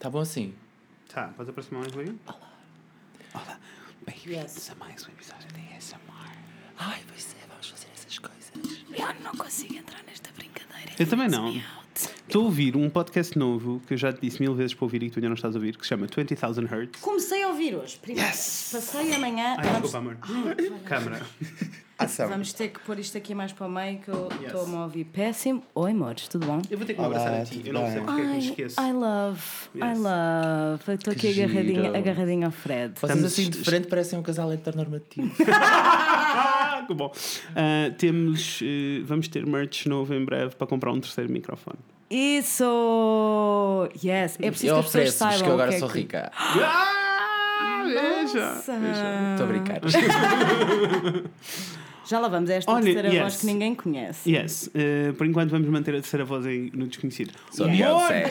Tá bom assim? Tá, podes aproximar mais, Liga? Yes. Isso é mais um episódio de ASMR. Ai, pois é, vamos fazer essas coisas. Eu não consigo entrar nesta brincadeira. Eu também não. Estou a ouvir um podcast novo que eu já te disse mil vezes para ouvir e que tu ainda não estás a ouvir, que se chama 20,000 Hertz. Comecei a ouvir hoje. Primeiro. Yes! Passei amanhã. Ai, vamos, desculpa, amor. Câmara. Ação. vamos ter que pôr isto aqui mais para o meio que eu Yes. estou-me a ouvir péssimo. Oi, amores, tudo bom? Eu vou ter que me Olá, abraçar a ti. Eu não sei porque é que me esqueço. I love, I Yes. love. Eu Estou aqui agarradinha, agarradinha ao Fred. Vocês Estamos- assim de frente parecem um casal heteronormativo. Que bom. Ah, temos, eh, vamos ter merch novo em breve para comprar um terceiro microfone. Isso! Yes! É preciso eu que as pessoas saibam. que eu agora que é sou que- rica. Ah, veja. Estou a brincar. Já lá vamos, é esta Olha, terceira yes. voz que ninguém conhece. Yes, eh, por enquanto vamos manter a terceira voz em- no desconhecido. Sou. Beyoncé.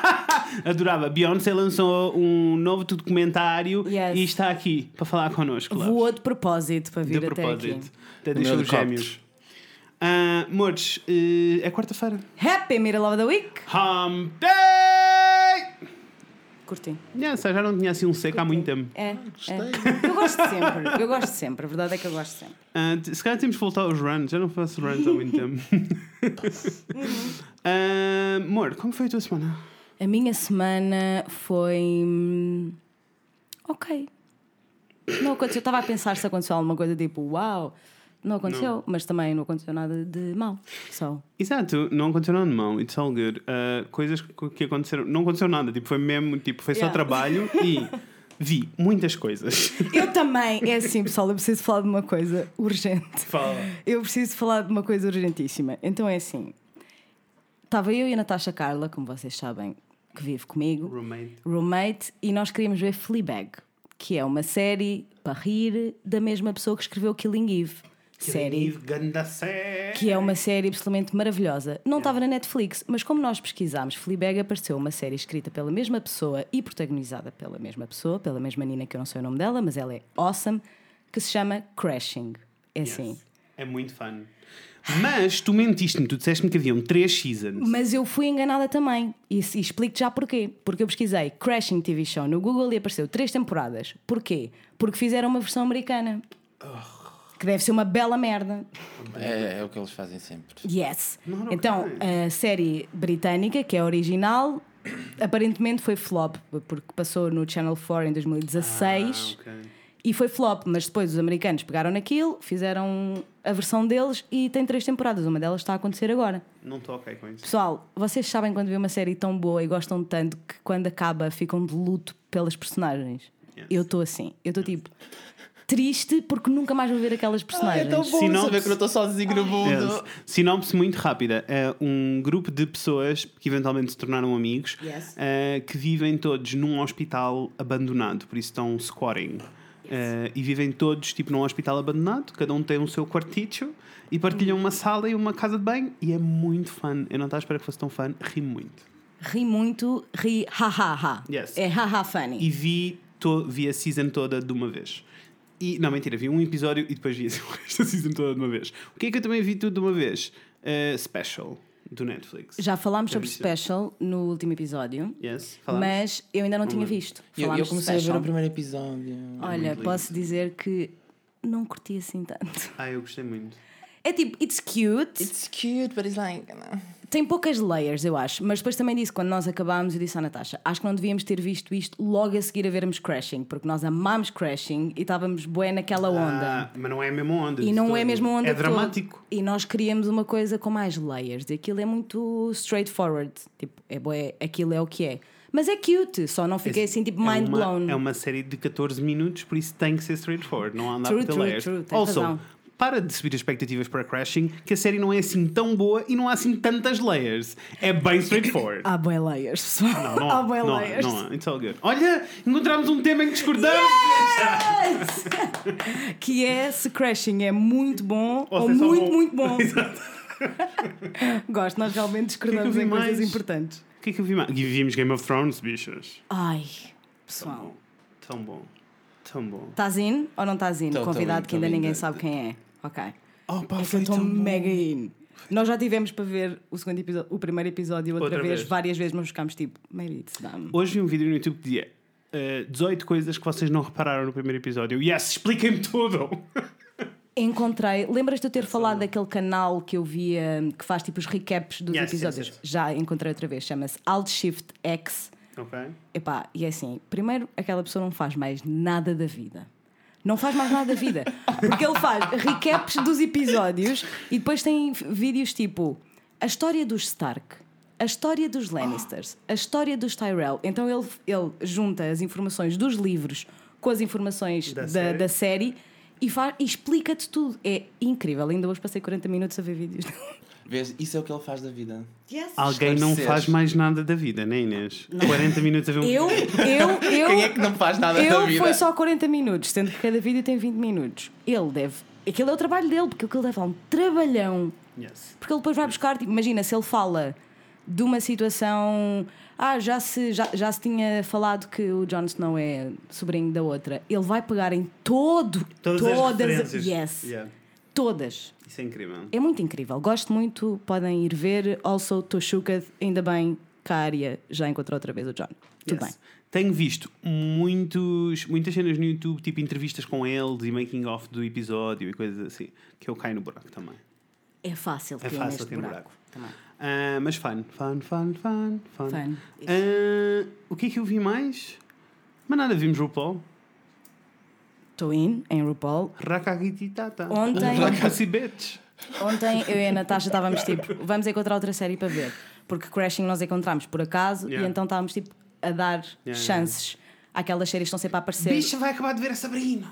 Adorava. Beyoncé lançou um novo documentário Yes. e está aqui para falar connosco. loves. Voou de propósito para vir de até propósito. aqui. Até deixou os gêmeos. Mores, eh, é quarta-feira. Happy Middle of the Week! Hump Day! Curti. Yes, eu já não tinha assim um seco há muito tempo. É, é. Gostei. Eu gosto sempre, eu gosto sempre, a verdade é que eu gosto sempre. T- se calhar temos que voltar aos runs, já não faço runs há muito tempo. Ah, Amor, como foi a tua semana? A minha semana foi. hum, Ok. Não aconteceu. Eu estava a pensar se aconteceu alguma coisa tipo, uau. Não aconteceu, mas também não aconteceu nada de mal. Só. Exato, não aconteceu nada de mal, it's all good. Ah, coisas que aconteceram, não aconteceu nada, tipo, foi mesmo, tipo, foi só Yeah. trabalho e vi muitas coisas. Eu também, é assim, pessoal, eu preciso falar de uma coisa urgente. Fala. Eu preciso falar de uma coisa urgentíssima. Então é assim: estava eu e a Natasha Carla, como vocês sabem, que vive comigo, Roommate. roommate, e nós queríamos ver Fleabag, que é uma série para rir da mesma pessoa que escreveu Killing Eve. Série que é uma série absolutamente maravilhosa. Não estava na Netflix, mas como nós pesquisámos, Fleabag apareceu uma série escrita pela mesma pessoa e protagonizada pela mesma pessoa, pela mesma Nina, que eu não sei o nome dela, mas ela é awesome, que se chama Crashing. É assim. É muito fun. Mas tu mentiste-me, tu disseste-me que haviam três seasons. Mas eu fui enganada também. E, e explico-te já porquê. Porque eu pesquisei Crashing TV Show no Google e apareceu três temporadas. Porquê? Porque fizeram uma versão americana. Que deve ser uma bela merda. É, é o que eles fazem sempre. Yes. Okay. Então, a série britânica, que é a original, aparentemente foi flop, porque passou no Channel 4 em 2016 Ah, ok. e foi flop, mas depois os americanos pegaram naquilo, fizeram a versão deles e tem três temporadas. Uma delas está a acontecer agora. Não estou ok com isso. Pessoal, vocês sabem quando vê uma série tão boa e gostam tanto que quando acaba ficam de luto pelas personagens? Yes. Eu estou assim. Eu estou tipo triste porque nunca mais vou ver aquelas personagens. é tão bom Sinopse- saber que eu não estou sozinho no mundo. Yes. Sinopse muito rápida. É um grupo de pessoas que eventualmente se tornaram amigos Yes. eh, que vivem todos num hospital abandonado, por isso estão squatting. Eh, e vivem todos tipo num hospital abandonado, cada um tem o seu quartito e partilham uma sala e uma casa de banho e é muito fun. Eu não estava à espera que fosse tão fun, ri muito. Ri muito, ri ha ha ha. Yes. É ha ha funny. E vi, to, vi a season toda de uma vez. E, não, mentira, vi um episódio e depois vi o resto da season toda de uma vez. O que é que eu também vi tudo de uma vez? Eh, special, do Netflix. Já falámos Já sobre? Special no último episódio, Yes? Falamos? mas eu ainda não tinha visto. Eu, Falámos eu comecei a ver o primeiro episódio. Olha, muito posso dizer que não curti assim tanto. Ah, eu gostei muito. É tipo, it's cute, It's cute, but it's like. Tem poucas layers, eu acho. Mas depois também disse, quando nós acabámos, eu disse à Natasha: acho que não devíamos ter visto isto logo a seguir a vermos Crashing, porque nós amámos Crashing e estávamos bué naquela onda. Ah, mas não é a mesma onda. E não todo. é mesmo onda É de todo. dramático. E nós queríamos uma coisa com mais layers. E aquilo é muito straightforward. Tipo, é bué, aquilo é o que é. Mas é cute, só não fiquei assim tipo mind é uma, blown. É uma série de 14 minutos, por isso tem que ser straightforward. Não há andar True, por true, layers. true, tens also, razão. Para de subir as expectativas para Crashing, que a série não é assim tão boa e não há assim tantas layers. É bem straightforward. Há bué layers, pessoal. Não, há há, bué não, há, layers. não há. It's all good. Olha, encontramos um tema em que discordamos. Yes! que é se Crashing é muito bom Ou ou, é muito, bom. muito bom. Gosto, nós realmente discordamos vi em coisas mais? importantes. O que é que eu vi mais? Vimos Game of Thrones, bichas. Ai, pessoal. Tão bom. Tão bom. Estás in ou não estás in? Tô, tô Convidado in, que tô ainda in. ninguém sabe quem é. Ok. Oh, pá, É que eu foi estou tão mega in. Nós já tivemos para ver o, segundo episódio, o primeiro episódio outra, Outra vez, vez. várias vezes, mas ficámos tipo, maybe it's dumb. Hoje vi um vídeo no YouTube que dizia eh, 18 coisas que vocês não repararam no primeiro episódio. Yes, expliquem-me tudo! Encontrei, lembras de eu ter falado daquele canal que eu via que faz tipo os recaps dos Yes, yes, episódios? yes. Já encontrei outra vez, chama-se Alt Shift X. ok. Epá, e é assim, primeiro aquela pessoa não faz mais nada da vida. Não faz mais nada da vida. Porque ele faz recaps dos episódios e depois tem vídeos tipo a história dos Stark, a história dos Lannisters, a história dos Tyrell. Então ele, ele junta as informações dos livros com as informações Da da, série. da série e, e explica-te tudo. É incrível. Ainda hoje passei 40 minutos a ver vídeos. Vês? Isso é o que ele faz da vida. Alguém não faz mais nada da vida, nem Inês? 40 minutos a ver um Eu, eu, eu. Quem é que não faz nada da Eu vida? foi só 40 minutos, sendo que cada vídeo tem 20 minutos. Ele deve. Aquele é o trabalho dele, porque aquilo deve dar um trabalhão. Yes. Porque ele depois vai buscar, tipo, imagina, se ele fala de uma situação. Ah, já se, já, já se tinha falado que o Jon Snow é sobrinho da outra. Ele vai pegar em todo, Todas, todas, as referências. yes, Yeah. Todas. Isso é incrível. É muito incrível. Gosto muito, podem ir ver. Also, Toshuka, ainda bem que a área já encontrou outra vez o John. Tudo Yes. bem. Tenho visto muitos, muitas cenas no YouTube, tipo entrevistas com eles e making off do episódio e coisas assim, que eu caio no buraco também. É fácil É fácil neste buraco. Também. Ah, mas fun, fun, fun, fun, fun. Fun. Ah, o que é que eu vi mais? Mas nada, vimos RuPaul. Estou in, em RuPaul. Rakagititata. Ontem-. Ontem eu e a Natasha estávamos tipo, vamos encontrar outra série para ver. Porque Crashing nós encontramos por acaso Yeah. e então estávamos tipo a dar yeah, chances àquelas séries que estão sempre a aparecer. Bicha vai acabar de ver a Sabrina.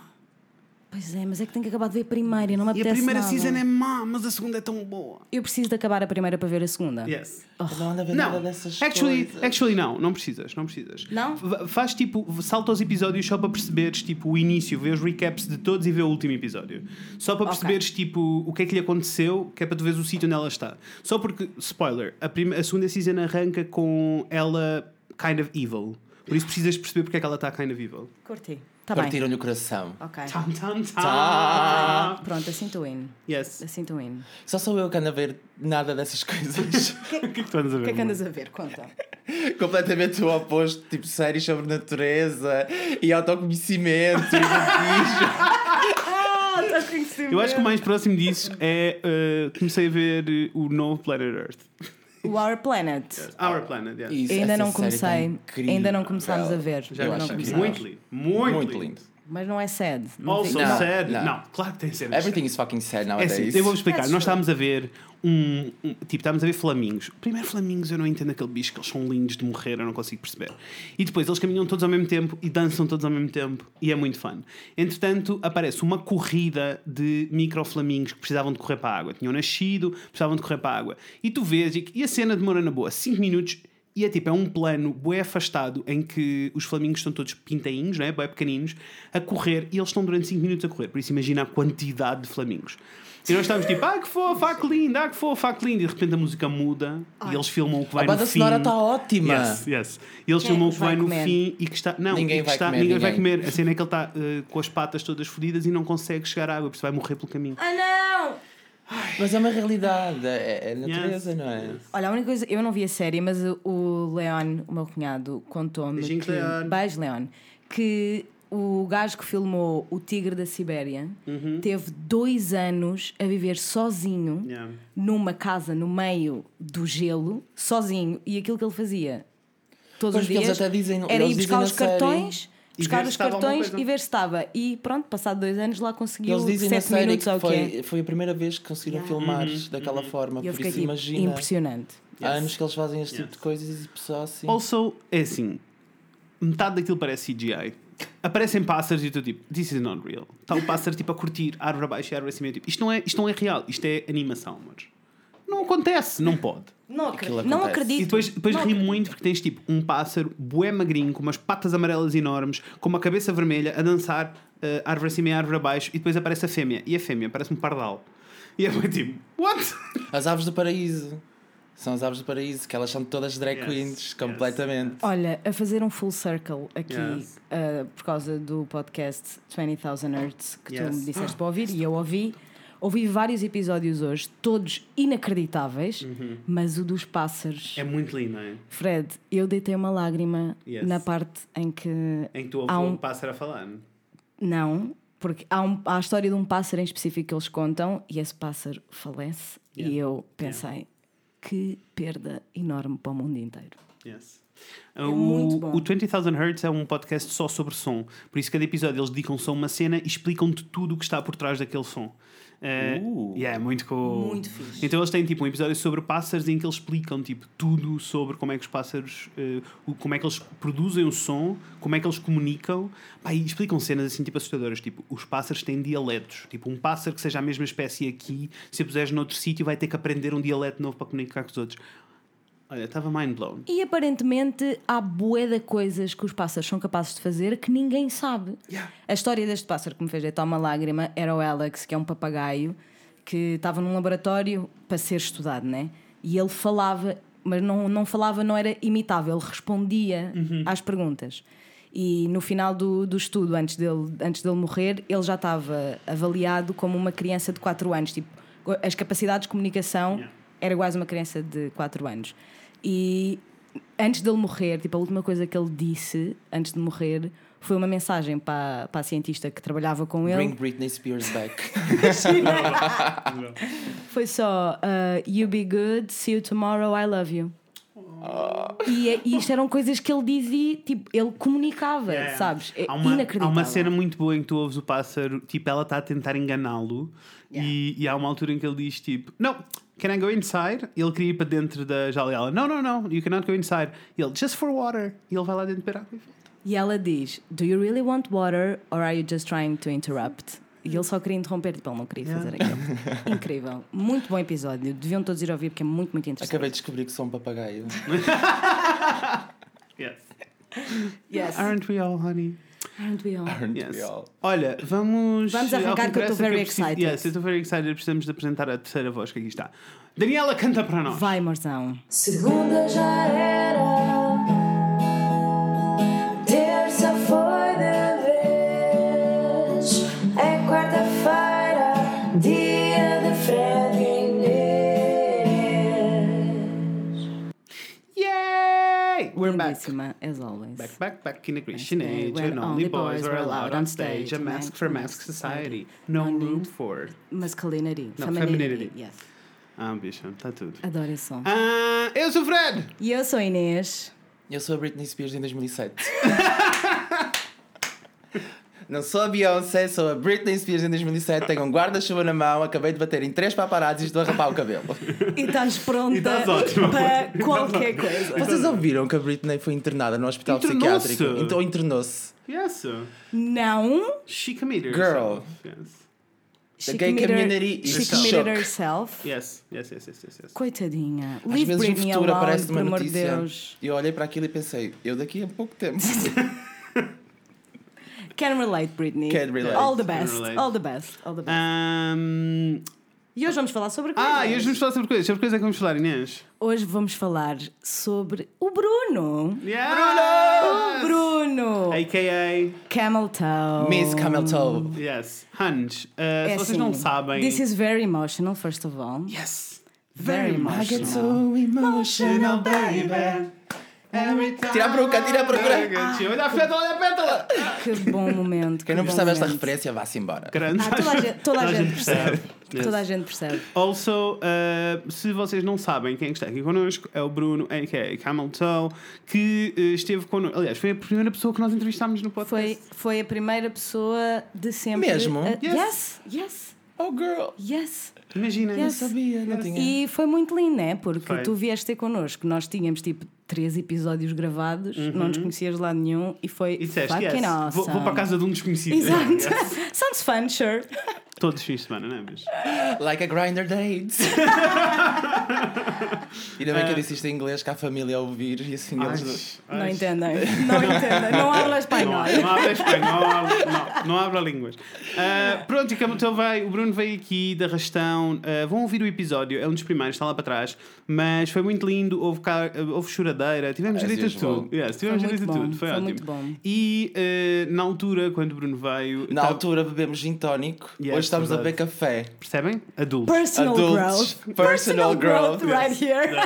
Pois é, mas é que tenho que acabar de ver a primeira não me E a apetece primeira nada. season é má, mas a segunda é tão boa. Eu preciso de acabar a primeira para ver a segunda. Yes. Não anda a ver nada Não, dessas actually, coisas. actually não, não precisas, não precisas. Não? Faz tipo, salta os episódios só para perceberes tipo o início, vê os recaps de todos e vê o último episódio. Só para perceberes tipo o que é que lhe aconteceu, que é para tu veres o sítio onde ela está. Só porque, spoiler, a, prime- a segunda season arranca com ela kind of evil. Por isso precisas perceber porque é que ela está kind of evil. Curti. Tá. Partiram-lhe o coração. Ok. Tam, tam, tam. Tá. Pronto, assim estou in. Yes. Assim estou in. Só sou eu que ando a ver nada dessas coisas. O que é que tu andas a ver? O que é que andas a ver? Conta. Completamente o oposto, tipo séries sobre natureza e autoconhecimento e batismo. Eu acho que o mais próximo disso é. uh, comecei a ver uh, o novo Planet Earth. O Our Planet. Our Planet, yes. Isso, Ainda não tá comecei. incrível. Ainda não começámos a ver. Já Ainda não começámos. Muito lindo. Muito, Muito lindo. lindo. Mas não é sad. Não Also Não, sad. Não. não. claro que tem cenas. Everything is fucking sad É nowadays. assim, eu vou explicar. That's Nós true. estávamos a ver um, um- Tipo, estávamos a ver flamingos. Primeiro, flamingos, eu não entendo aquele bicho que eles são lindos de morrer, eu não consigo perceber. E depois, eles caminham todos ao mesmo tempo e dançam todos ao mesmo tempo e é muito fun. Entretanto, aparece uma corrida de microflamingos que precisavam de correr para a água. Tinham nascido, precisavam de correr para a água. E tu vês, e, e a cena demora na boa 5 minutos. E é tipo, é um plano bué afastado em que os flamingos estão todos pintainhos, né? bué pequeninos, a correr e eles estão durante 5 minutos a correr. Por isso imagina a quantidade de flamingos. E nós estamos tipo, ah que fofa, ah que lindo, ah que fofa, ah que lindo. E de repente a música muda e eles filmam o que vai A no banda fim. sonora está ótima. Yes, yes. E eles Quem é filmam o que vai vai no fim e que está. Não, Ninguém e que vai está, comer, ninguém vai ninguém. comer. A cena é que ele está eh, com as patas todas fodidas e não consegue chegar à água, por isso vai morrer pelo caminho. Ah, não! Mas é uma realidade, é, é natureza, não é? Olha, a única coisa, eu não vi a série, mas o- Leon, o meu cunhado, contou-me Beijinhos, que. Leon. Beijo, Leon. Que o gajo que filmou O Tigre da Sibéria Uhum. teve dois anos a viver sozinho Yeah. numa casa no meio do gelo, sozinho, e aquilo que ele fazia todos Pois, os dias até dizem- era eles ir buscar dizem os série- cartões. E Buscar os cartões e ver se estava. E pronto, passado dois anos lá conseguiu Eles dizem na 7 série minutos que ao quê? foi, foi a primeira vez que conseguiram Yeah. filmar Uhum, daquela forma. E eu Por isso, tipo, imagina. impressionante. Há anos que eles fazem este tipo Yes. de coisas e só assim. Also, é assim, metade daquilo parece CGI. Aparecem pássaros e eu estou tipo, this is not real. Está o pássaro tipo a curtir, árvore abaixo e árvore acima. Tipo, isto, não é, isto não é real, isto é animação, amores. Não acontece, não pode. Não, não acredito. E depois, depois Não ri acredito. muito porque tens tipo um pássaro bué magrinho, com umas patas amarelas enormes, com uma cabeça vermelha, a dançar eh, árvore acima e árvore abaixo, e depois aparece a fêmea. E a fêmea parece um pardal. E é muito tipo, what? As aves do paraíso. São as aves do paraíso, que elas são todas drag Yes, queens, yes. completamente. Olha, a fazer um full circle aqui Yes. uh, por causa do podcast 20,000 Hertz que tu Yes. me disseste para ouvir e eu ouvi. Ouvi vários episódios hoje, todos inacreditáveis, mas o dos pássaros. É muito lindo, não é? Fred, eu deitei uma lágrima Yes. na parte em que. Em que tu ouves um um- pássaro a falar. Não, porque há, um- há a história de um pássaro em específico que eles contam e esse pássaro falece. Yeah. E eu pensei, que perda enorme para o mundo inteiro. Yes. É o, o 20,000 Hertz é um podcast só sobre som. Por isso, cada episódio eles dedicam-se a uma cena e explicam-te tudo o que está por trás daquele som. Uh, Uh. yeah, é muito cool. Muito fixe. Então eles têm tipo um episódio sobre pássaros em que eles explicam tipo tudo sobre como é que os pássaros, uh, como é que eles produzem o som, como é que eles comunicam. Pá, e explicam cenas assim tipo assustadoras, tipo os pássaros têm dialetos. Tipo um pássaro que seja a mesma espécie aqui, se o puseres noutro sítio vai ter que aprender um dialeto novo para comunicar com os outros. Olha, estava mind blown. E aparentemente há bué de coisas que os pássaros são capazes de fazer que ninguém sabe. Yeah. A história deste pássaro que me fez deitar uma lágrima era o Alex, que é um papagaio que estava num laboratório para ser estudado, né? E ele falava, mas não, não falava, não era imitável, ele respondia às perguntas. E no final do, do estudo, antes dele, antes dele morrer, ele já estava avaliado como uma criança de 4 anos. Tipo, as capacidades de comunicação Yeah. era a uma criança de 4 anos. E antes dele morrer, tipo, a última coisa que ele disse antes de morrer foi uma mensagem para, para a cientista que trabalhava com ele. Bring Britney Spears back. Foi só uh, You be good, see you tomorrow, I love you. E, é- e isto eram coisas que ele dizia, tipo, ele comunicava, Yeah. sabes? É há uma, inacreditável. Há uma cena muito boa em que tu ouves o pássaro, tipo, ela está a tentar enganá-lo e, e há uma altura em que ele diz tipo, não, can I go inside? Ele queria ir para dentro da jaula e ela, não, não, não, you cannot go inside. Ele, just for water. E ele vai lá dentro beber água e volta. E ela diz: Do you really want water or are you just trying to interrupt? E ele só queria interromper, tipo, ele não queria fazer aquilo. Incrível. Muito bom episódio. Deviam todos ir ouvir porque é muito, muito interessante. Acabei de descobrir que sou um papagaio. Yes. Yes. Aren't we all, honey? Aren't we all? Aren't Yes. we all? Olha, vamos. Vamos arrancar que eu estou very excited. Yes, eu estou very excited. Precisamos de apresentar a terceira voz que aqui está. Daniela, canta para nós. Vai, morzão. Segunda já era, We're back. Lindíssima, as always. Back, back, back in the Christian age, when only boys were allowed on stage. A mask for mask society. No room for. Masculinity. Femininity. femininity. Yes. Ah, bicho, está tudo. Adoro esse som. Ah, eu sou o Fred! E eu sou a Inês. Eu sou a Britney Spears em 2007. Não sou a Beyoncé, sou a Britney Spears em 2007. Tenho um guarda-chuva na mão, acabei de bater em três paparazzis e estou a rapar o cabelo. E estás pronta E estás para qualquer coisa. Vocês ouviram que a Britney foi internada no hospital Internou-se. psiquiátrico? Então internou-se. Yes. Não. She committed Girl. herself. Yes. She gay committed- community is She shook. committed herself. Yes, yes, yes, yes, yes. yes. Coitadinha. Às Leave vezes Britney o futuro alone, aparece numa amor de notícia. Deus. E eu olhei para aquilo e pensei, eu daqui a pouco tempo. Can relate, Britney. Can relate. All the best. All the best. All the best. Um... E hoje vamos falar sobre coisas. Ah, e hoje vamos falar sobre coisas. Sobre coisas é que vamos falar, Inês? Hoje vamos falar sobre o Bruno. Yeah! O Bruno. A.K.A. Camel Toe. Miss Camel Toe. Yes. Hans, uh, É se vocês assim, não sabem... This is very emotional, first of all. Yes. Very I get emotional. so emotional, baby. Tira a peruca, tira a peruca. Olha a pétala, olha a pétala! Que bom momento. Quem não percebe esta referência, vá-se embora. Grande. Ah, toda a gente, toda a gente percebe. Yes. Toda a gente percebe. Also, uh, se vocês não sabem quem é está aqui connosco, é o Bruno, a.k.a. Camel Toe, que uh, esteve connosco. Aliás, foi a primeira pessoa que nós entrevistámos no podcast. Foi, foi a primeira pessoa de sempre. Mesmo? a- Yes. yes, yes, Oh, girl. yes. Imagina. Yes. Sabia, não tinha. E foi muito lindo, né? Porque Foi. tu vieste ter connosco. Nós tínhamos tipo três episódios gravados, não nos conhecias de lado nenhum e foi E disseste, fucking yes, awesome. vou, vou para a casa de um desconhecido. Exato. Yes. Sounds fun, sure. Todos os fins de semana, não é? Mas... Like a grinder dates. Ainda bem que eu disse isto em inglês, que a família a ouvir e assim eles. Não entendem. Não entendem. Não habla Não, espanhol. não habla espanhol, não, não habla línguas. Ah, pronto, e como então vai, o Bruno veio aqui da Rastão. ah, vão ouvir o episódio, é um dos primeiros, está lá para trás. Mas foi muito lindo, houve, cá, houve choradeira, tivemos direito a usual. tudo. Yes, tivemos Foi direito a tudo, foi, foi ótimo. muito bom. E ah, na altura, quando o Bruno veio. Na tava- altura bebemos gin tónico. Yes. Hoje estamos a Verdade. beber café. Percebem? Adultos. Personal Adultos. growth. Personal growth, right here.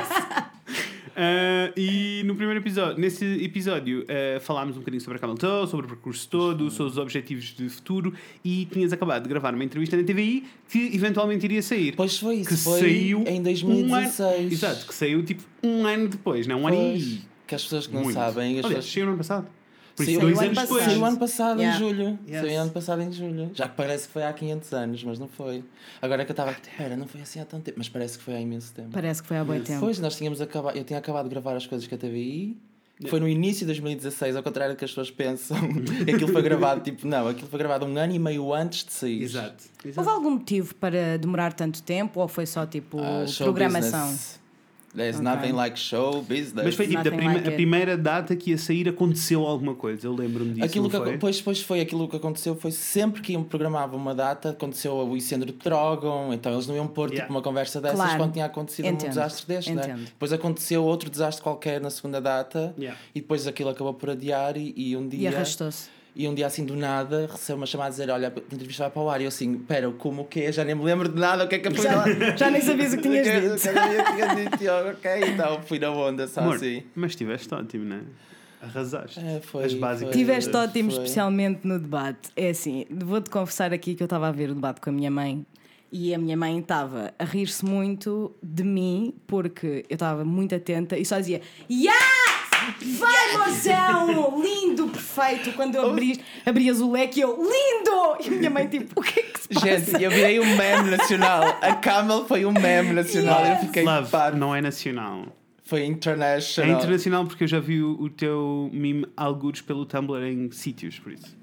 Ah, e no primeiro episódio, nesse episódio, ah, falámos um bocadinho sobre a Camel Toe, sobre o percurso todo, sobre os objetivos de futuro e tinhas acabado de gravar uma entrevista na TVI que eventualmente iria sair. Pois foi isso, que foi saiu em Um 2016. ano, exato, que saiu tipo um ano depois, não um ano e. que as pessoas que não muito. sabem, as Aliás, pessoas... saiu no ano passado. Por isso, dois ano anos passado. depois. Saiu ano passado, Yeah. em julho. Yes. Saiu ano passado, em julho. Já que parece que foi há 500 anos, mas não foi. Agora é que eu estava a espera, não foi assim há tanto tempo, mas parece que foi há imenso tempo. Parece que foi há bom tempo. Depois nós tínhamos acabado, eu tinha acabado de gravar as coisas com a TVI. que Foi no início de 2016, ao contrário do que as pessoas pensam. aquilo foi gravado, tipo, não, aquilo foi gravado um ano e meio antes de sair. Exato. Houve exato. algum motivo para demorar tanto tempo ou foi só tipo show programação? business. There's Ok. nothing like show business. Mas foi tipo, prime- like a primeira data que ia sair aconteceu alguma coisa. Eu lembro-me disso. Aquilo que, foi? pois, pois foi aquilo que aconteceu foi sempre que iam programar uma data, aconteceu o incêndio de Drogon, então eles não iam pôr Yeah. tipo uma conversa dessas Claro. quando tinha acontecido Entendo. um desastre deste, né? Depois aconteceu outro desastre qualquer na segunda data Yeah. e depois aquilo acabou por adiar e, e um E dia arrastou-se. E um dia assim do nada recebo uma chamada a dizer olha, a entrevista vai para o ar e eu assim, pera, como o quê? Já nem me lembro de nada, o que é que eu fui Já, já nem sabias o que tinhas dito. é que eu tinha dito? Eu, ok, então fui na onda, só Amor, assim. Mas estiveste ótimo, não é? Arrasaste. É, foi, As básicas. Tiveste ótimo, foi. especialmente no debate. É assim, vou-te confessar aqui que eu estava a ver o debate com a minha mãe e a minha mãe estava a rir-se muito de mim porque eu estava muito atenta e só dizia Yes! Vai, moção! Lindo, perfeito! Quando eu abris, abrias o leque, eu Lindo! E a minha mãe, tipo, o que é que se passa? Gente, eu virei um meme nacional. A Camel foi um meme nacional. Yes. Eu fiquei Love, não é nacional. Foi É international. internacional porque eu já vi o, o teu meme algures pelo Tumblr em sítios, por isso.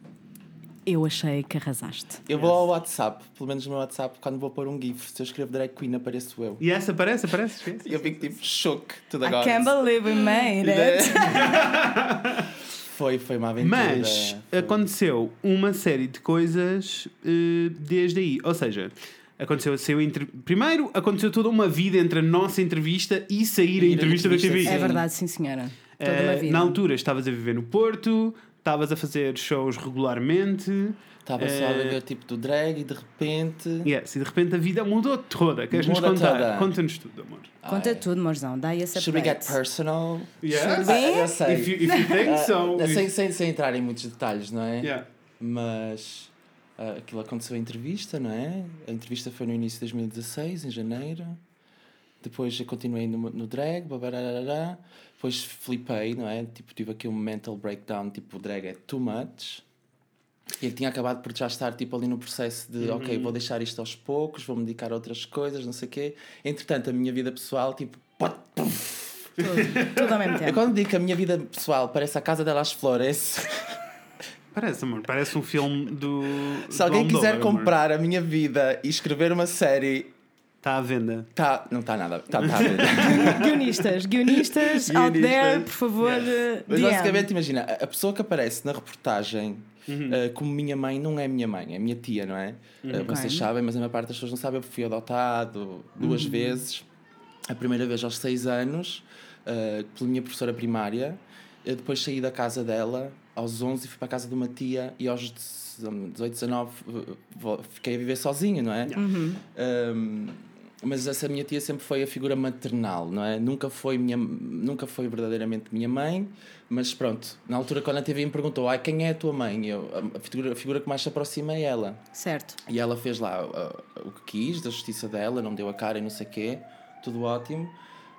Eu achei que arrasaste. Eu vou ao WhatsApp, pelo menos no meu WhatsApp, quando vou pôr um GIF, se eu escrevo drag queen, apareço eu. E essa aparece, aparece. E eu fico tipo choque tudo I agora. can't believe we made it. Foi, foi uma aventura. Mas Foi. aconteceu uma série de coisas eh, desde aí. Ou seja, aconteceu, a entre... primeiro aconteceu toda uma vida entre a nossa entrevista e sair a Ir a entrevista da entrevista, TV. sim. É verdade, sim, senhora. Toda uma Eh, vida. na altura estavas a viver no Porto, estavas a fazer shows regularmente. Estava só a Eh, viver tipo do drag e de repente. Yes, e de repente a vida mudou toda. Queres-nos contar? toda. Conta-nos tudo, amor. Conta tudo, morzão. Dá esse Should we get update. personal? Yes. Ah, eu sei. If you, if you think Ah, so. sem, sem, sem entrar em muitos detalhes, não é? Yeah. Mas ah, aquilo aconteceu a entrevista, não é? A entrevista foi no início de 2016, em janeiro. Depois eu continuei no, no drag, babararará. Depois flipei, não é? Tipo, tive aqui um mental breakdown, tipo, o drag é too much. E eu tinha acabado por já estar tipo ali no processo de, ok, vou deixar isto aos poucos, vou me dedicar a outras coisas, não sei o quê. Entretanto, a minha vida pessoal, tipo, pot, puf. Tudo, tudo ao mesmo eu tempo. quando digo que a minha vida pessoal parece a casa delas flores, Parece, amor. Parece um filme do. se alguém do quiser comprar a minha vida e escrever uma série Está à venda. Tá, não está nada. Tá, tá bem. Guionistas, guionistas, out there, por favor, uh, Mas basicamente, imagina, a pessoa que aparece na reportagem Uhum. uh, como minha mãe não é minha mãe, é minha tia, não é? Uh, vocês Ok. sabem, mas a maior parte das pessoas não sabe. Eu fui adotado duas Uhum. vezes. A primeira vez aos seis anos, uh, pela minha professora primária. Eu depois saí da casa dela aos 11 e fui para a casa de uma tia e aos 18, 19 uh, fiquei a viver sozinha, não é? Uhum. Um, mas essa minha tia sempre foi a figura maternal, não é? Nunca foi, minha, nunca foi verdadeiramente minha mãe, mas pronto, na altura quando a TV me perguntou Ai, quem é a tua mãe, eu, a, figura, a figura que mais se aproxima é ela. Certo. E ela fez lá uh, o que quis, da justiça dela, não deu a cara e não sei o quê, tudo ótimo.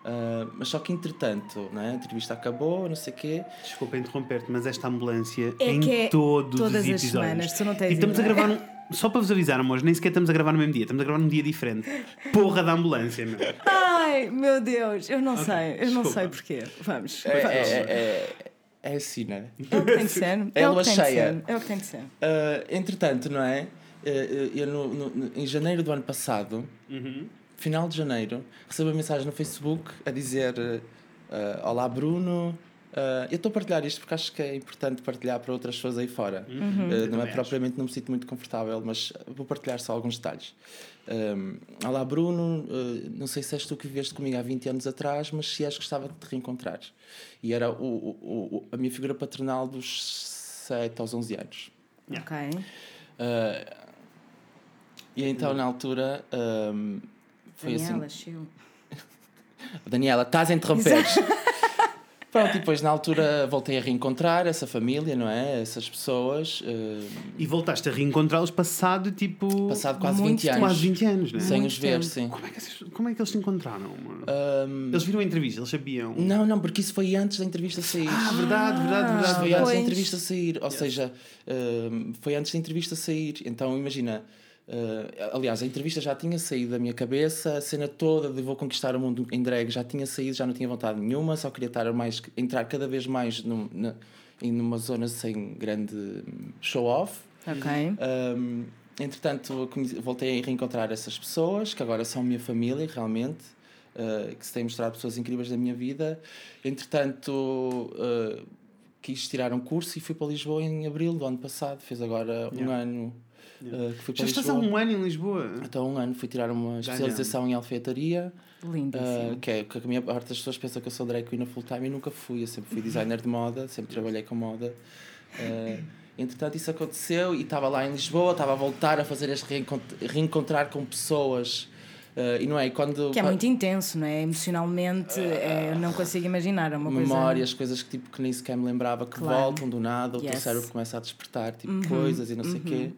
Uh, mas só que entretanto, não é? a entrevista acabou, não sei o quê. Desculpa interromper-te, mas esta ambulância É em que é todos todas os as episódios. semanas, tu não tens e estamos a gravar um... Só para vos avisar, amores, nem sequer estamos a gravar no mesmo dia, estamos a gravar num dia diferente. Porra da ambulância, meu. Ai, meu Deus, eu não sei, eu não desculpa. sei porquê. Vamos. É, vamos. é, é, é assim, não é? É o que tem de ser. É É o lua que tem de cheia. ser. É o que tem de ser. Uh, entretanto, não é? Uh, uh, eu no, no- em janeiro do ano passado, final de janeiro, recebo uma mensagem no Facebook a dizer: uh, Olá, Bruno. Uh, eu estou a partilhar isto porque acho que é importante partilhar para outras pessoas aí fora. Uh, não é propriamente, não me sinto muito confortável, mas vou partilhar só alguns detalhes. Um, Olá, Bruno. uh, não sei se és tu que viveste comigo há 20 anos atrás, mas se és, gostava de te reencontrar. E era o, o- o- a minha figura paternal dos 7 aos 11 anos. Ok. Uh, E então, na altura, hum, foi Daniela, assim. Daniela, estás a interromper. Pronto, e depois na altura voltei a reencontrar essa família, não é? Essas pessoas, hum, E voltaste a reencontrá-los passado tipo. passado quase Muito 20 anos. quase 20 anos, né? Sem Muito os ver, tempo. sim. Como é, que, como é que eles se encontraram? mano? Hum, Eles viram a entrevista, eles sabiam. não, não, porque isso foi antes da entrevista sair. Ah, verdade, verdade, Isso verdade. foi antes da entrevista sair, ou seja, hum, foi antes da entrevista sair. Então imagina, uh, aliás, a entrevista já tinha saído da minha cabeça, a cena toda de vou conquistar o mundo em drag já tinha saído, já não tinha vontade nenhuma, só queria estar mais, entrar cada vez mais num, na, em numa zona sem grande show-off. Ok. Um, entretanto, voltei a reencontrar essas pessoas que agora são minha família, realmente, uh, que se têm mostrado pessoas incríveis da minha vida. Entretanto, uh, quis tirar um curso e fui para Lisboa em abril do ano passado. Fez agora um Yeah. ano uh, Já estás há um ano em Lisboa. Então, um ano fui tirar uma especialização em alfaiataria. Lindíssimo. Uh, que é que a minha parte das pessoas pensa que eu sou drag queen a full time e nunca fui. Eu sempre fui designer de moda, sempre trabalhei com moda. Uh, entretanto, isso aconteceu e estava lá em Lisboa, estava a voltar a fazer este reencont reencontrar com pessoas. Uh, e não é? E Quando, Que é quando- muito intenso, não é? Emocionalmente, é, eu não consigo imaginar. É uma coisa. memórias, coisas que, tipo, que nem sequer me lembrava que Claro. voltam do nada, o teu Yes. Uhum, cérebro começa a despertar tipo, coisas e não sei o quê.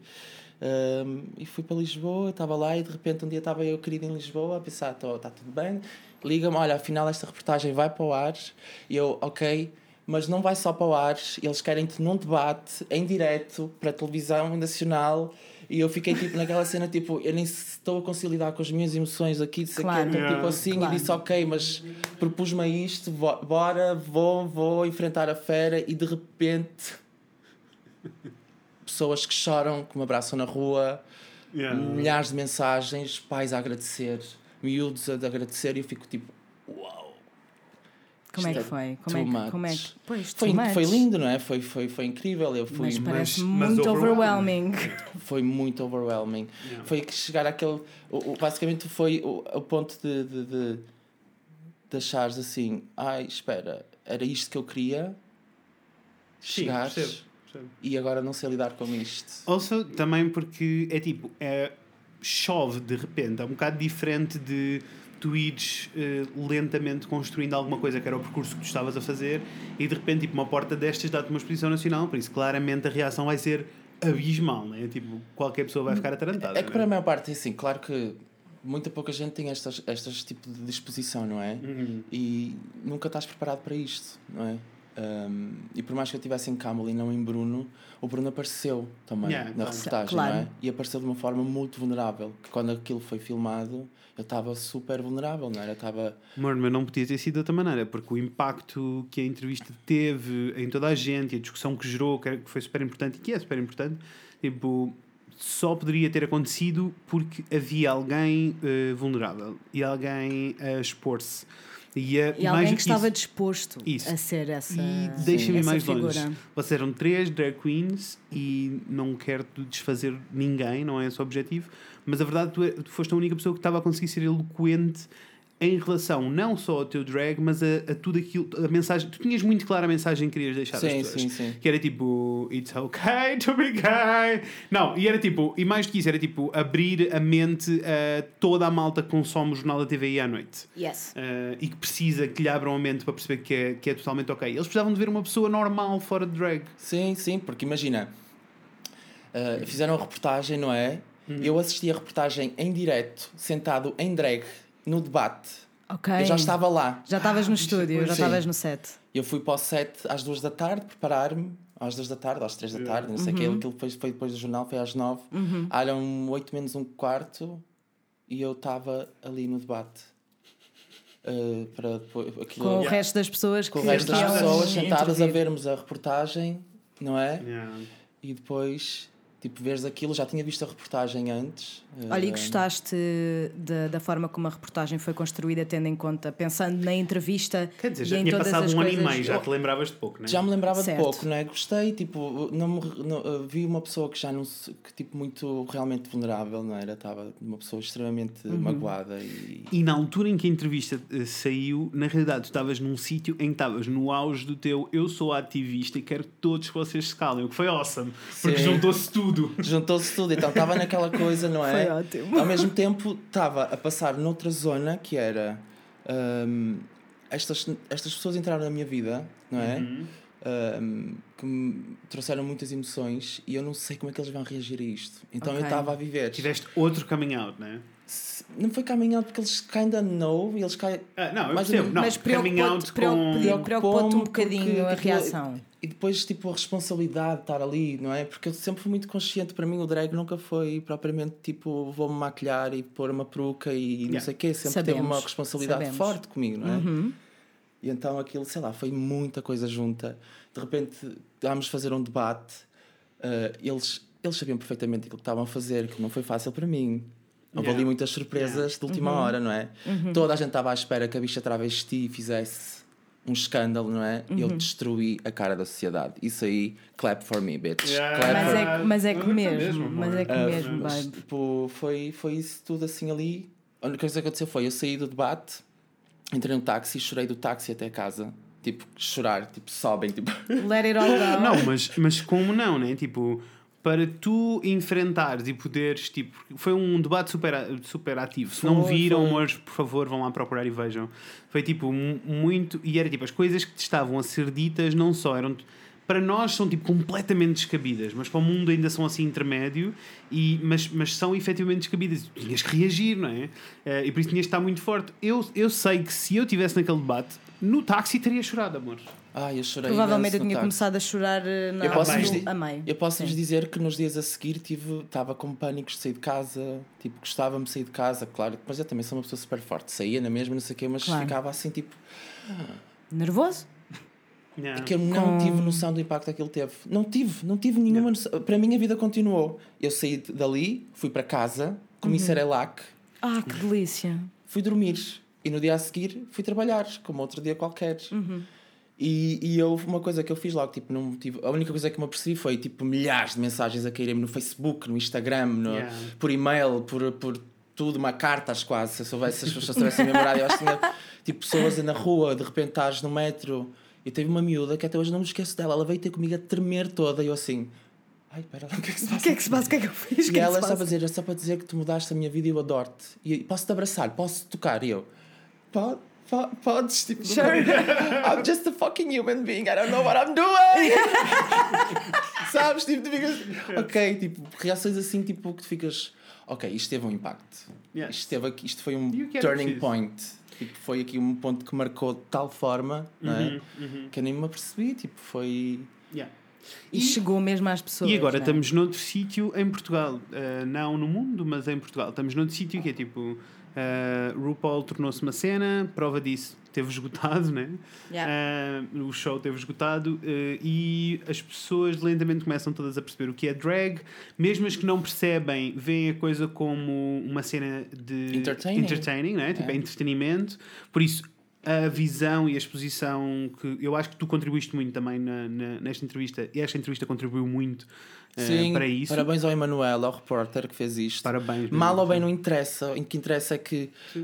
Um, e fui para Lisboa, estava lá e de repente um dia estava eu querido em Lisboa a pensar, está tudo bem, liga-me, olha, afinal esta reportagem vai para o ar e eu, ok, mas não vai só para o ar, eles querem-te num debate em direto para a televisão nacional e eu fiquei tipo naquela cena, tipo, eu nem estou a conciliar com as minhas emoções aqui, de ser Claro. que, então, tipo Yeah. assim, Claro. e disse, ok, mas propus-me a isto, bora, vou, vou enfrentar a fera e de repente pessoas que choram, que me abraçam na rua, Yeah. milhares de mensagens, pais a agradecer, miúdos a agradecer e eu fico tipo, uau! Como é que é foi? Como é que, como é que... Pois, Foi, foi lindo, não é? Foi, foi, foi incrível. Eu fui, Mas parece mas muito overwhelming. overwhelming. foi muito overwhelming. Yeah. Foi que chegar àquele. O, o- basicamente foi o, o ponto de, de, de, de achares assim: ai, espera, era isto que eu queria. Sim, Chegares percebo, e agora não sei lidar com isto. Also, também porque é tipo, é, chove de repente, é um bocado diferente de tu ires eh, lentamente construindo alguma coisa que era o percurso que tu estavas a fazer e de repente, tipo, uma porta destas dá-te uma exposição nacional, por isso claramente a reação vai ser abismal, né? Tipo, qualquer pessoa vai ficar atarantada. É que né? para a maior parte, assim, claro que muita pouca gente tem estas, estas tipo de disposição, não é? Uhum. E nunca estás preparado para isto, não é? Um, e por mais que eu estivesse em Camel e não em Bruno, o Bruno apareceu também Yeah, na claro. reportagem, Claro. não é? E apareceu de uma forma muito vulnerável. Que quando aquilo foi filmado, eu estava super vulnerável, não era? Eu estava. Mano, mas não podia ter sido de outra maneira, porque o impacto que a entrevista teve em toda a gente e a discussão que gerou, que foi super importante e que é super importante, tipo, só poderia ter acontecido porque havia alguém eh, vulnerável e alguém a expor-se. E, a, E alguém que estava isso, disposto Isso. a ser essa. e deixa-me mais longe. figura. Vocês eram três drag queens e não quero desfazer ninguém, não é esse o objetivo, mas a verdade tu, é- tu foste a única pessoa que estava a conseguir ser eloquente em relação não só ao teu drag, mas a, a tudo aquilo, a mensagem. Tu tinhas muito clara a mensagem que querias deixar às Sim, pessoas. sim, sim. Que era tipo, it's okay to be gay. Não, e era tipo, e mais do que isso, era tipo abrir a mente a toda a malta que consome o jornal da TVI à noite. Yes. Uh, e que precisa que lhe abram a mente para perceber que é, que é totalmente ok. Eles precisavam de ver uma pessoa normal fora de drag. Sim, sim, porque imagina, uh, fizeram a reportagem, não é? Uhum. Eu assisti a reportagem em direto, sentado em drag, no debate. Ok. Eu já estava lá. Já estavas no estúdio, já Sim. estavas no set. Eu fui para o set às duas da tarde, preparar-me. Às duas da tarde, às três da tarde, não sei o que, Uhum. aquilo depois, foi depois do jornal, foi às nove. Eram oito menos um quarto e eu estava ali no debate. Uh, para depois, aquilo, Com o Yeah. resto das pessoas com o que resto das que pessoas sentadas a vermos a reportagem, não é? E depois, tipo, veres aquilo, já tinha visto a reportagem antes. Olha, e uh, gostaste da, da forma como a reportagem foi construída, tendo em conta, pensando na entrevista Quer dizer, e já em tinha todas passado as um ano coisas. e meio, já te lembravas de pouco, não é? Já me lembrava Certo. de pouco, não é? Gostei, tipo, não, me, não uh, vi uma pessoa que já não se, que tipo muito realmente vulnerável, não era? Estava uma pessoa extremamente Uhum. magoada e E na altura em que a entrevista eh, saiu, na realidade tu estavas num sítio em que estavas no auge do teu eu sou ativista e quero que todos vocês se calem, o que foi awesome, porque juntou-se tudo. Tudo. Juntou-se tudo, então estava naquela coisa, não é? Foi ótimo. Ao mesmo tempo estava a passar noutra zona que era hum, estas, estas pessoas entraram na minha vida, não é? Uhum. Hum, que me trouxeram muitas emoções e eu não sei como é que eles vão reagir a isto. Então eu Ok. estava a viver. Tiveste outro coming out, não é? Não foi caminhando porque eles kinda know e eles caem. Ah, não, eu percebo. Não, Mas coming out preocupou-te com... preocupou- preocupou-te um bocadinho a porque- reação. E depois, tipo, a responsabilidade de estar ali, não é? Porque eu sempre fui muito consciente, para mim o drag nunca foi propriamente tipo, vou-me maquilhar e pôr uma peruca e não Yeah. sei o quê. Sempre teve uma Sabemos, responsabilidade sabemos. forte comigo, não é? Uhum. E então aquilo, sei lá, foi muita coisa junta. De repente, estávamos a fazer um debate. eh, eles, eles sabiam perfeitamente aquilo que estavam a fazer, que não foi fácil para mim. Houve Yeah. ali muitas surpresas de última hora, não é? Toda a gente estava à espera que a bicha travesti fizesse um escândalo, não é? E eu destruí a cara da sociedade. Isso aí, clap for me, bitch. Yeah. Clap Mas for é, que- mas é que mesmo, mesmo, mas é que ah, mesmo, mas, tipo, foi, foi isso tudo assim ali. A única coisa que aconteceu foi eu saí do debate, entrei no táxi, chorei do táxi até casa. Tipo, chorar, tipo, sobem, tipo. Let it all go. Não, mas, mas como não, né? Tipo, para tu enfrentares e poderes, tipo, foi um debate super, super ativo. Se não viram, foi. por favor, vão lá procurar e vejam. Foi tipo mu- muito. E era tipo, as coisas que te estavam a ser ditas não só eram. Para nós são tipo completamente descabidas, mas para o mundo ainda são assim intermédio, e, mas, mas são efetivamente descabidas. Tu tinhas que reagir, não é? Eh, e por isso tinhas que estar muito forte. Eu, eu sei que se eu estivesse naquele debate, no táxi teria chorado, amor. Ai, eu chorei. Provavelmente eu tinha táxi. começado a chorar eh, na Eu posso a meio. Eu posso-vos dizer que nos dias a seguir tive, estava com pânicos de sair de casa, tipo, gostava-me de sair de casa, claro, mas eu também sou uma pessoa super forte, saía na mesma, não sei o quê, mas Claro. ficava assim, tipo, Nervoso? Yeah. que eu não Com- tive noção do impacto que aquilo teve. Não tive, não tive nenhuma noção. Para mim a vida continuou. Eu saí dali, fui para casa, comi Uhum. Cerelac, Ah, que delícia. fui dormir e no dia a seguir fui trabalhar, como outro dia qualquer. Uhum. E, e eu, uma coisa que eu fiz logo, tipo, não tive, a única coisa que me apercebi foi tipo milhares de mensagens a caírem no Facebook, no Instagram, no, Yeah. por e-mail, por, por tudo, uma cartas quase. Se eu soubesse, se as pessoas tivessem memorado, eu acho que tipo pessoas na rua, de repente estás no metro. E teve uma miúda que até hoje não me esqueço dela, ela veio ter comigo a tremer toda e eu assim. Ai, espera lá, o que é que se O passa? que é que se passa? O que é que eu fiz? O que E é que ela é só para dizer, é só para dizer que tu mudaste a minha vida e eu adoro-te. E posso-te abraçar, posso tocar? E eu, pode, po- podes, tipo, Sure. I'm just a fucking human being, I don't know what I'm doing. Sabes? Tipo, tu ficas, ok, tipo, reações assim, tipo, que tu ficas, ok, isto teve um impacto. Yeah. Isto, teve aqui, isto foi um E era turning point. Tipo, foi aqui um ponto que marcou de tal forma, não é? Uhum, uhum. Que eu nem me apercebi, tipo, foi... Yeah. E chegou mesmo às pessoas. E agora é? estamos noutro sítio em Portugal. Uh, não no mundo, mas em Portugal. Estamos noutro sítio que é tipo. Uh, RuPaul tornou-se uma cena, prova disso teve esgotado, né? Yeah. Uh, o show teve esgotado uh, e as pessoas lentamente começam todas a perceber o que é drag, mesmo as que não percebem, veem a coisa como uma cena de Entertaining. entertaining né? Tipo, é É. entretenimento. Por isso, a visão e a exposição que eu acho que tu contribuíste muito também na, na- nesta entrevista e esta entrevista contribuiu muito uh, Sim, para isso. parabéns ao Emanuel, ao repórter que fez isto. Parabéns. Mal ou bem não interessa, o que interessa é que uh,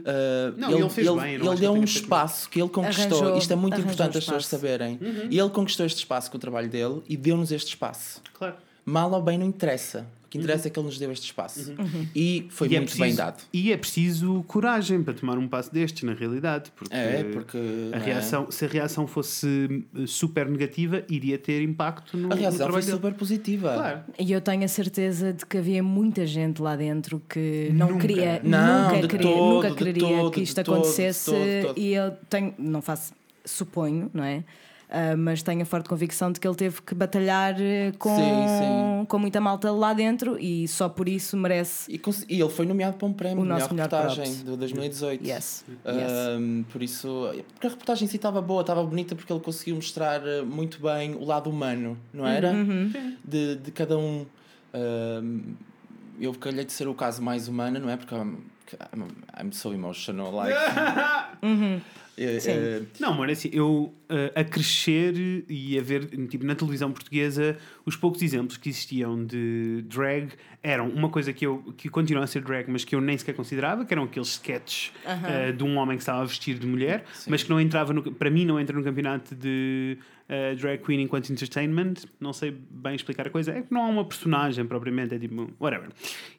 Não, ele fez bem, eu não ele acho que deu ele um espaço que ele conquistou. Arranjou- Isto é muito importante um as pessoas saberem. Uhum. E ele conquistou este espaço com o trabalho dele e deu-nos este espaço. Claro. Mal ou bem não interessa. O que interessa é que ele nos deu este espaço. E foi Uhum. E é muito bem preciso- dado. E é preciso coragem para tomar um passo destes, na realidade. Porque, É, porque. a é? reação, se a reação fosse eh, super negativa, iria ter impacto no, A no reação foi trabalho dele. super positiva. Claro. E eu tenho a certeza de que havia muita gente lá dentro que não Nunca. queria, Não, nunca de queria, todo, nunca de queria todo, que de isto todo, de acontecesse. todo, de todo. E eu tenho, não faço, suponho, não é? Ah, mas tenho a forte convicção de que ele teve que batalhar eh, com, Sim, com muita malta lá dentro e só por isso merece. E, e ele foi nomeado para um prémio O nosso melhor reportagem de 2018. Yes. yes. Um, por isso, porque a reportagem em si estava boa, estava bonita porque ele conseguiu mostrar uh, muito bem o lado humano, não era? Uhum. De, de cada um. Um, eu calhei de ser o caso mais humano, não é? Porque I'm, I'm, I'm so emotional, like. Uhum. É, Sim. é, Não, mano, é assim, eu uh, a crescer e a ver tipo, na televisão portuguesa os poucos exemplos que existiam de drag eram uma coisa que eu que continua a ser drag, mas que eu nem sequer considerava, que eram aqueles sketches uh, de um homem que estava a vestir de mulher, Sim. mas que não entrava no, para mim não entra no campeonato de uh, drag queen enquanto entertainment. Não sei bem explicar a coisa, é que não há uma personagem propriamente, é tipo whatever.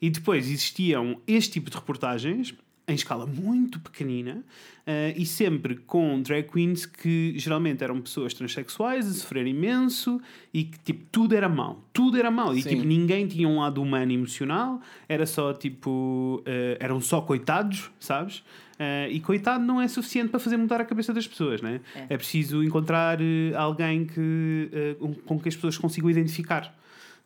E depois existiam este tipo de reportagens em escala muito pequenina eh, e sempre com drag queens que geralmente eram pessoas transexuais a sofrer imenso e que tipo tudo era mau, tudo era mau e Sim. tipo ninguém tinha um lado humano emocional, era só tipo eh, eram só coitados, sabes? Eh, e coitado não é suficiente para fazer mudar a cabeça das pessoas, né? É. É preciso encontrar alguém que, com que as pessoas consigam identificar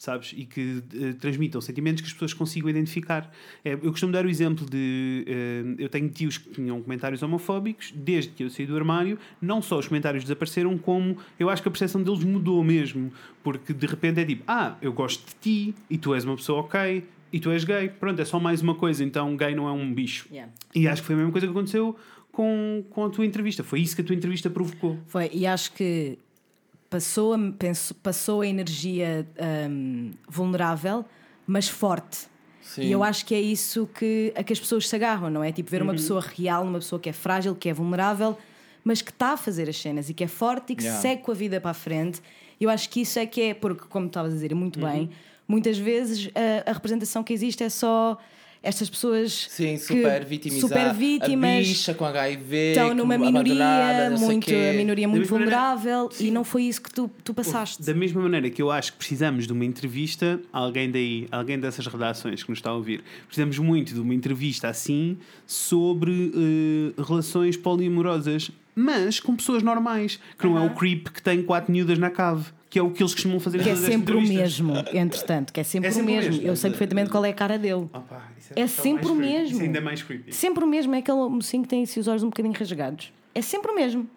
sabes? E que eh, transmitam sentimentos que as pessoas consigam identificar. É, eu costumo dar o exemplo de. eh, eu tenho tios que tinham comentários homofóbicos, desde que eu saí do armário, não só os comentários desapareceram, como eu acho que a percepção deles mudou mesmo. Porque de repente é tipo: ah, eu gosto de ti e tu és uma pessoa ok. E tu és gay, pronto, é só mais uma coisa, então gay não é um bicho. Yeah. E acho que foi a mesma coisa que aconteceu com, com a tua entrevista. Foi isso que a tua entrevista provocou. Foi, e acho que passou a, penso, passou a energia hum, vulnerável, mas forte. sim. E eu acho que é isso que, a que as pessoas se agarram, não é? Tipo, ver uma pessoa real, uma pessoa que é frágil, que é vulnerável, mas que está a fazer as cenas e que é forte e que Yeah. segue com a vida para a frente. Eu acho que isso é que é, porque, como estavas a dizer, muito bem, muitas vezes a, a representação que existe é só estas pessoas Sim, que- super vitimizadas. super vítimas, A bicha com HIV. estão numa minoria, muito, a minoria muito mesma maneira- vulnerável e não foi isso que tu, tu passaste. Da mesma maneira que eu acho que precisamos de uma entrevista, alguém daí, alguém dessas redações que nos está a ouvir, precisamos muito de uma entrevista assim sobre eh, relações poliamorosas, mas com pessoas normais, que não é o creep que tem quatro miúdas na cave, que é o que eles costumam fazer Que é sempre o mesmo, entretanto, que é sempre, É sempre o mesmo. mesmo. Eu sei perfeitamente qual é a cara dele. Opa, isso É tão sempre o creepy. mesmo. Isso ainda é mais creepy. Sempre o mesmo, é aquele mocinho que tem assim, os olhos um bocadinho rasgados. É sempre o mesmo.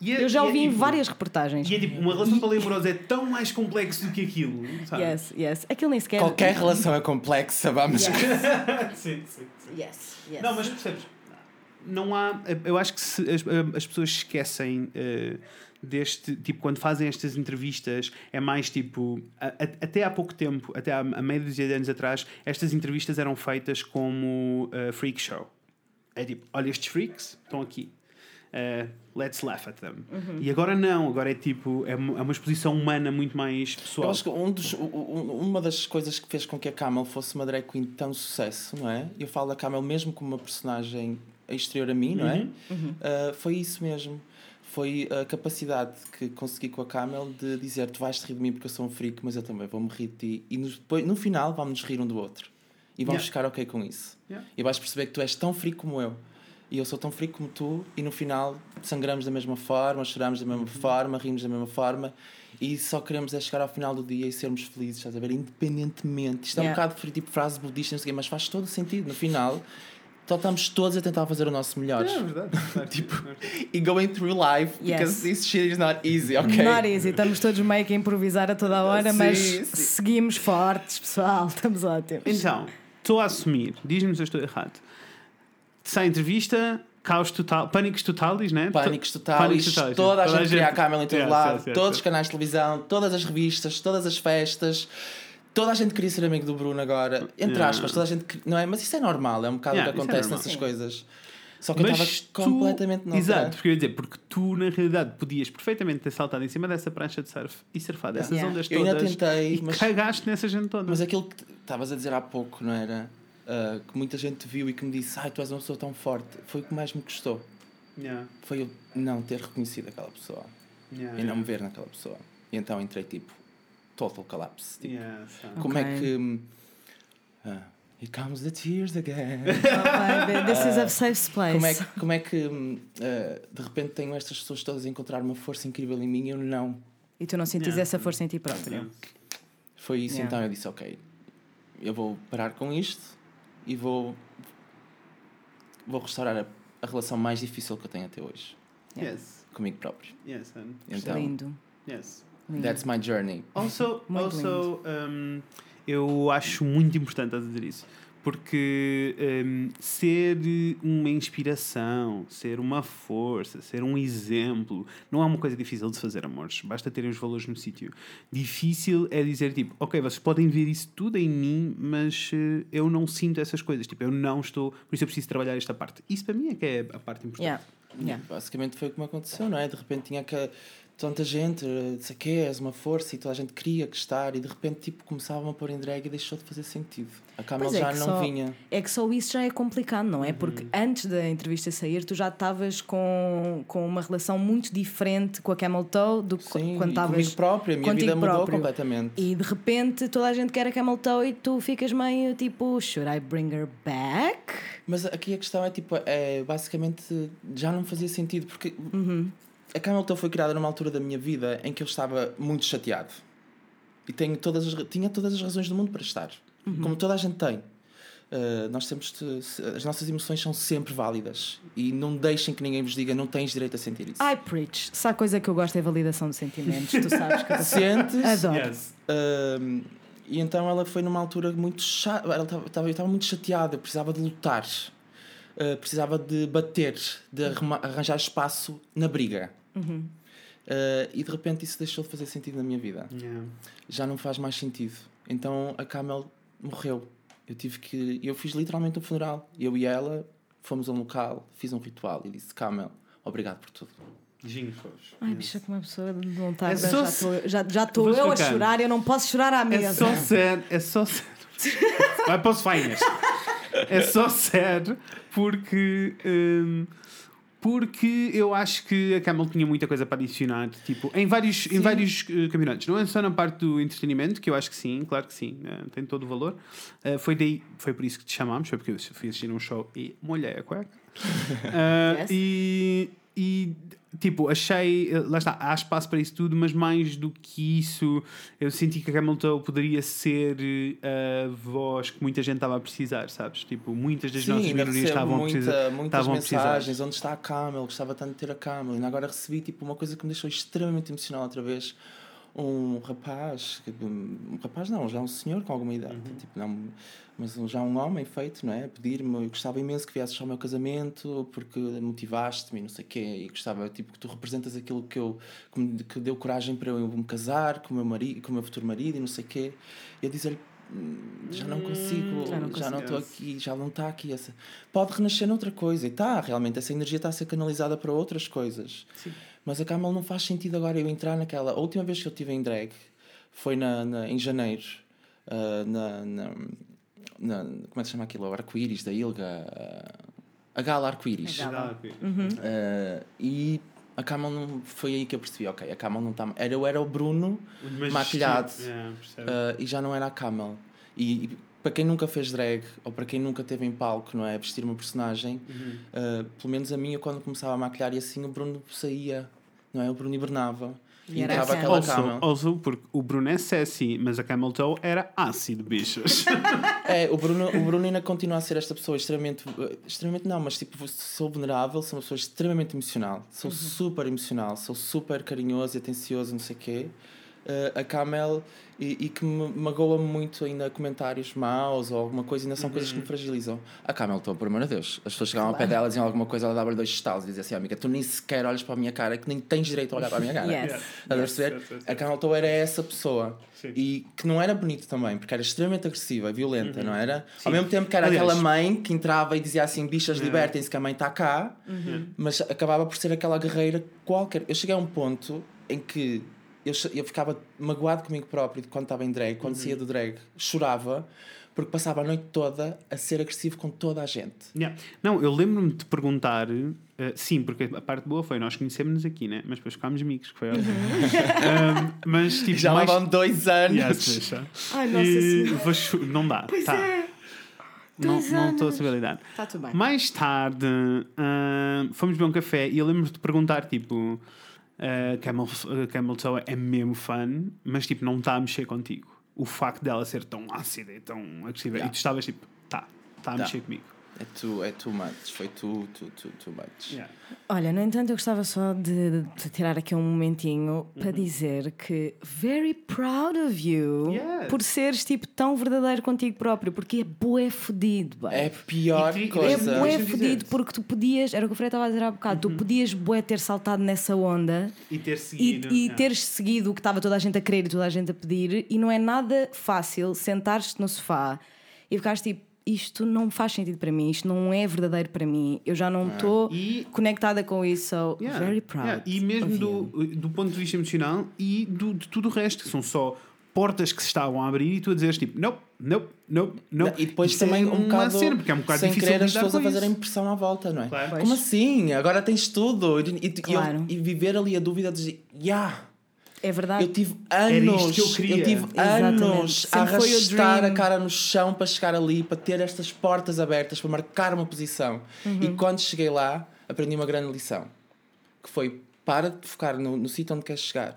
É- Eu já é ouvi em tipo- várias reportagens. E é tipo, uma relação poliamorosa é tão mais complexo do que aquilo, sabe? Yes, yes. Aquilo nem sequer. Qualquer relação é complexa, vamos. Yes, sim, sim. yes, yes. Não, mas percebes? Não há. Eu acho que se as, as pessoas esquecem eh, deste. Tipo, quando fazem estas entrevistas, é mais tipo. a- a- até há pouco tempo, até há a dúzia de anos atrás, estas entrevistas eram feitas como eh, freak show. É tipo, olha, estes freaks estão aqui. Eh, let's laugh at them. E agora não, agora é tipo. É uma, é uma exposição humana muito mais Eu pessoal. acho que um dos, uma das coisas que fez com que a Camel fosse uma drag queen tão sucesso, não é? Eu falo da Camel mesmo como uma personagem exterior a mim, não é? Uh, foi isso mesmo. Foi a capacidade que consegui com a Camel de dizer tu vais te rir de mim porque eu sou um freak, mas eu também vou-me rir de ti. E nos- depois, no final vamos nos rir um do outro. E vamos Yeah. ficar ok com isso. Yeah. E vais perceber que tu és tão freak como eu. E eu sou tão freak como tu. E no final sangramos da mesma forma, choramos da mesma Uhum. forma, rimos da mesma forma. E só queremos é chegar ao final do dia e sermos felizes, estás a ver? Independentemente. Isto é um Yeah. bocado tipo frase budista, não sei o quê, mas faz todo sentido. No final, só estamos todos a tentar fazer o nosso melhor. É verdade. tipo, E going through life, Yes. because this shit is not easy, ok? Not easy, estamos todos meio que a improvisar a toda a hora, Sim, mas sim. seguimos fortes, pessoal, estamos ótimos. Então, estou a assumir, diz-me se eu estou errado. Sai entrevista, caos total, pânicos totais, né? Pânicos totais, Pânicos totais, toda a a gente queria a gente- Camel em todo Yes, lado, yes, yes, todos os canais de televisão, todas as revistas, todas as festas, toda a gente queria ser amigo do Bruno agora, entre Yeah. aspas, toda a gente, não é? Mas isso é normal, é um bocado Yeah, o que é acontece normal. nessas Sim. coisas. Só que eu estava completamente noutra. Exato, porque eu ia dizer, porque tu na realidade podias perfeitamente ter saltado em cima dessa prancha de surf e surfar dessas Yeah. ondas Eu todas. ainda tentei, e mas- cagaste nessa gente toda. Mas aquilo que estavas a dizer há pouco, não era? Ah, que muita gente viu e que me disse, ai, tu és uma pessoa tão forte, foi o que mais me custou. Yeah, Foi eu não ter reconhecido aquela pessoa yeah, e não me ver naquela pessoa. E então entrei tipo, total collapse. Tipo, Yeah. Como é Ok. que. hum, ah, Here comes the tears again. Oh, baby, this is a safe place. como é que, como é que ah, de repente tenho estas pessoas todas a encontrar uma força incrível em mim e eu não? E tu não sentis Yeah. essa força em ti próprio. Yeah. Foi isso, Yeah. então eu disse: Ok, eu vou parar com isto e vou. Vou restaurar a, a relação mais difícil que eu tenho até hoje Yeah. Yes, comigo próprio. yes. Então, Lindo. yes. That's my journey. Also, Muito also um, eu acho muito importante a dizer isso. Porque hum, ser uma inspiração, ser uma força, ser um exemplo, não é uma coisa difícil de fazer, amores. Basta terem os valores no sítio. Difícil é dizer, tipo, ok, vocês podem ver isso tudo em mim, mas eh, eu não sinto essas coisas. Tipo, eu não estou. Por isso eu preciso trabalhar esta parte. Isso para mim é que é a parte importante. Yeah. Yeah. Basicamente foi como aconteceu, não é? De repente tinha que tanta gente, eh, sei que és uma força e toda a gente queria gostar e de repente tipo começavam a pôr em drag e deixou de fazer sentido. A Camel é já que não só- vinha. É que só isso já é complicado, não é? Uhum. Porque antes da entrevista sair, tu já estavas com, com uma relação muito diferente com a Camel Toe do que Sim, quando estavas. comigo próprio, a minha vida mudou próprio. completamente. E de repente toda a gente quer a Camel Toe e tu ficas meio tipo, should I bring her back? Mas aqui a questão é tipo, é, basicamente já não fazia sentido porque a Camel Toe foi criada numa altura da minha vida em que eu estava muito chateado. E tenho todas as, tinha todas as razões do mundo para estar. Como toda a gente tem. Uh, nós temos de- as nossas emoções são sempre válidas e não deixem que ninguém vos diga não tens direito a sentir isso. I preach. Se há coisa que eu gosto é validação de sentimentos, tu sabes que eu Sentes, adoro. Yes. Um, e então ela foi numa altura muito chata. Ela estava, estava- eu estava muito chateada, eu precisava de lutar, Uh, precisava de bater, de arranjar espaço na briga. Uh, e de repente isso deixou de fazer sentido na minha vida. Yeah. Já não faz mais sentido. Então a Camel morreu. Eu tive que. Eu fiz literalmente um funeral. Eu e ela fomos a um local, fiz um ritual e disse: Camel, obrigado por tudo. Ginkgos. Ai, bicha, que uma pessoa de vontade. É já estou já, já eu a explicar. chorar, eu não posso chorar à mesa. É só sério, é só sério. Vai para os finhas. É só sério porque. hum, porque eu acho que a Camel tinha muita coisa para adicionar, tipo, em vários, em vários eh, campeonatos. Não é só na parte do entretenimento, que eu acho que sim, claro que sim, eh, tem todo o valor. Eh, foi, daí, foi por isso que te chamámos, foi porque eu fui assistir um show e molhei a cueca. Yes. e, e, tipo, achei, eh, lá está, há espaço para isso tudo, mas mais do que isso, eu senti que a Camel Toe poderia ser eh, a voz que muita gente estava a precisar, sabes? Tipo, muitas das nossas ainda minorias estavam a muita, precisar. muitas a precisar. mensagens. Onde está a Camel? Gostava tanto de ter a Camel. E agora recebi tipo, uma coisa que me deixou extremamente emocional outra vez. Um rapaz, um rapaz não, já um senhor com alguma idade, Uhum. tipo, não, mas já um homem feito, não é? Pedir-me, eu gostava imenso que viesses ao meu casamento porque motivaste-me não sei o quê, e gostava tipo, que tu representas aquilo que, eu, que, me, que deu coragem para eu me casar com o meu, marido, com o meu futuro marido e não sei o quê. E eu dizer-lhe, "Hum, já não consigo, já não já não estou consigo." aqui, já não está aqui essa. Pode renascer noutra coisa e está, realmente essa energia está a ser canalizada para outras coisas. Mas a Camel não faz sentido agora eu entrar naquela. A última vez que eu estive em drag foi na, na- em janeiro, ah, na, na, na- Como é que se chama aquilo? O arco-íris da Ilga. ah, a gala arco-íris. A gala. Ah, e a Camel não. Foi aí que eu percebi, ok, a Camel não está. Era, eu era o Bruno Mas maquilhado. yeah? Uh, e já não era a Camel. E, e para quem nunca fez drag, ou para quem nunca teve em palco, não é? Vestir uma personagem, uh, pelo menos a minha, quando começava a maquilhar e assim, o Bruno saía, não é? O Bruno hibernava. E E era entrava a aquela Also, Camel. also, porque o Bruno é sassy, mas a Camel Toe era ácido, bichos. É, o Bruno, o Bruno ainda continua a ser esta pessoa extremamente. Extremamente não, mas tipo, sou vulnerável, sou uma pessoa extremamente emocional. Sou super emocional, sou super carinhoso e atencioso, não sei o quê. Uh, a Camel, e, e que me magoa muito ainda comentários maus ou alguma coisa, ainda são coisas que me fragilizam. A Camel, estou, por amor de Deus. As pessoas chegavam ao pé dela, diziam alguma coisa, ela dava-lhe dois estalos e dizia assim: amiga, tu nem sequer olhas para a minha cara, que nem tens direito a olhar para a minha cara. Yes. A perceber? yes, yes, yes. A Camel Toe era essa pessoa. Sim. E que não era bonito também, porque era extremamente agressiva violenta, não era? Ao Sim. mesmo tempo que era Aliás- aquela mãe que entrava e dizia assim: bichas, libertem-se, que a mãe está cá, mas acabava por ser aquela guerreira qualquer. Eu cheguei a um ponto em que eu, eu ficava magoado comigo próprio de quando estava em drag, quando saía do drag, chorava, porque passava a noite toda a ser agressivo com toda a gente. Yeah. Não, eu lembro-me de perguntar, eh, sim, porque a parte boa foi nós conhecemos-nos aqui, né? Mas depois ficámos amigos, que foi ótimo. Um, mas tipo, Já mais... lá vão dois anos. Yes. Ai, nossa E vou Não dá. Pois tá. é. Não Dois não estou a saber lidar. Está tudo bem. Mais tarde, ah, fomos beber um café e eu lembro de perguntar, tipo, ah, Camel, ah, Camel Toe é mesmo fã, mas tipo, não está a mexer contigo. O facto dela ser tão ácida e tão agressiva. Yeah. E tu estavas tipo, tá, está a Tá. mexer comigo. É too, é too much. Foi too, too, too, too much. Yeah. Olha, no entanto, eu gostava só de, de tirar aqui um momentinho para dizer que very proud of you Yes. por seres tipo tão verdadeiro contigo próprio, porque é bué fodido, bem. É pior E- e- É coisa. bué fodido porque tu podias, era o que o Freire estava a dizer há bocado, tu podias bué ter saltado nessa onda E ter e, seguido. e yeah. teres seguido o que estava toda a gente a querer e toda a gente a pedir, e não é nada fácil sentar-te no sofá e ficares tipo, isto não faz sentido para mim, isto não é verdadeiro para mim, eu já não estou E- conectada com isso, so Yeah, very proud. yeah. E mesmo do, do ponto de vista emocional e do, de tudo o resto, que são só portas que se estavam a abrir e tu a dizeres tipo, nope, nope, nope, nope. E depois Isso também é um uma bocado. cena, porque é um bocado sem difícil querer as pessoas a fazerem pressão à volta, não é? Claro. Como assim? Agora tens tudo. E, e- e- Claro. e viver ali a dúvida de dizer, yeah, É verdade. eu tive Era isto anos, que eu queria. tive Exatamente. anos a Sempre arrastar a cara no chão para chegar ali, para ter estas portas abertas, para marcar uma posição. Uhum. E quando cheguei lá, aprendi uma grande lição. Que foi, para de focar no, no sítio onde queres chegar.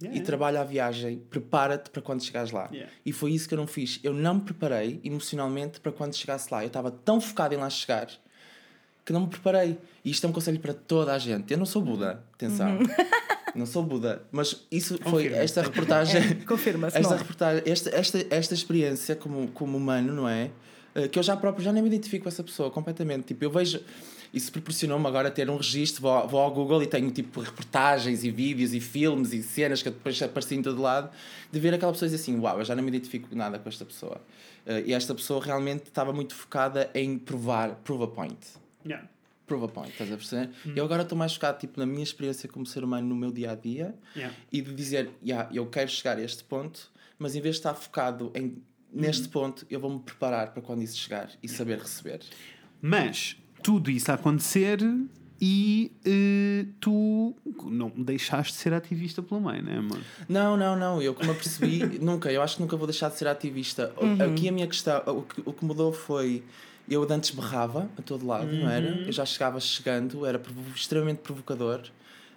Yeah. E trabalha a viagem, prepara-te para quando chegares lá. Yeah. E foi isso que eu não fiz. Eu não me preparei emocionalmente para quando chegasse lá. Eu estava tão focado em lá chegar que não me preparei. E isto é um conselho para toda a gente. Eu não sou Buda, atenção. Não sou Buda. Mas isso foi Confirma. esta reportagem. Confirma-se. esta é? reportagem, esta, esta, esta experiência como, como humano, não é? Eh, Que eu já próprio já nem me identifico com essa pessoa completamente. Tipo, eu vejo. Isso proporcionou-me agora ter um registro, vou, ao- vou ao Google e tenho tipo reportagens e vídeos e filmes e cenas que depois aparecem em todo lado, de ver aquela pessoa e dizer assim: Uau, eu já não me identifico nada com esta pessoa. Eh, e esta pessoa realmente estava muito focada em provar, prove a point. Yeah. Prove a point, estás a perceber? Eu agora estou mais focado tipo, na minha experiência como ser humano no meu dia a dia Yeah. e de dizer, yeah, eu quero chegar a este ponto, mas em vez de estar focado em, neste ponto, eu vou-me preparar para quando isso chegar e saber receber. Mas tudo isso a acontecer e eh, tu não deixaste de ser ativista pelo meio, né, amor? Não, não, não, eu como eu percebi, nunca, eu acho que nunca vou deixar de ser ativista. O- Aqui a minha questão, o que, o que mudou foi. Eu antes berrava a todo lado, não era? Eu já chegava chegando, era extremamente provocador.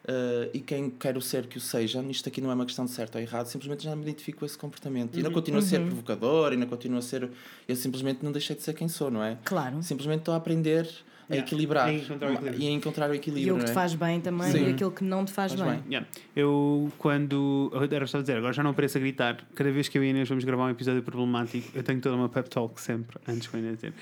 eh, e quem quer o ser que o seja, isto aqui não é uma questão de certo ou errado, simplesmente já me identifico com esse comportamento. E não continuo a ser provocador, e não continuo a ser. Eu simplesmente não deixei de ser quem sou, não é? Claro. Simplesmente estou a aprender a Yeah. equilibrar A encontrar o equilíbrio. e o E que te é? faz bem também Sim. e aquilo que não te faz, Faz bem. bem. Yeah. Eu, quando. Era só dizer, agora já não apareço a gritar. Cada vez que eu e a Inês vamos gravar um episódio problemático, eu tenho toda uma pep talk sempre, antes com a Inês dizer: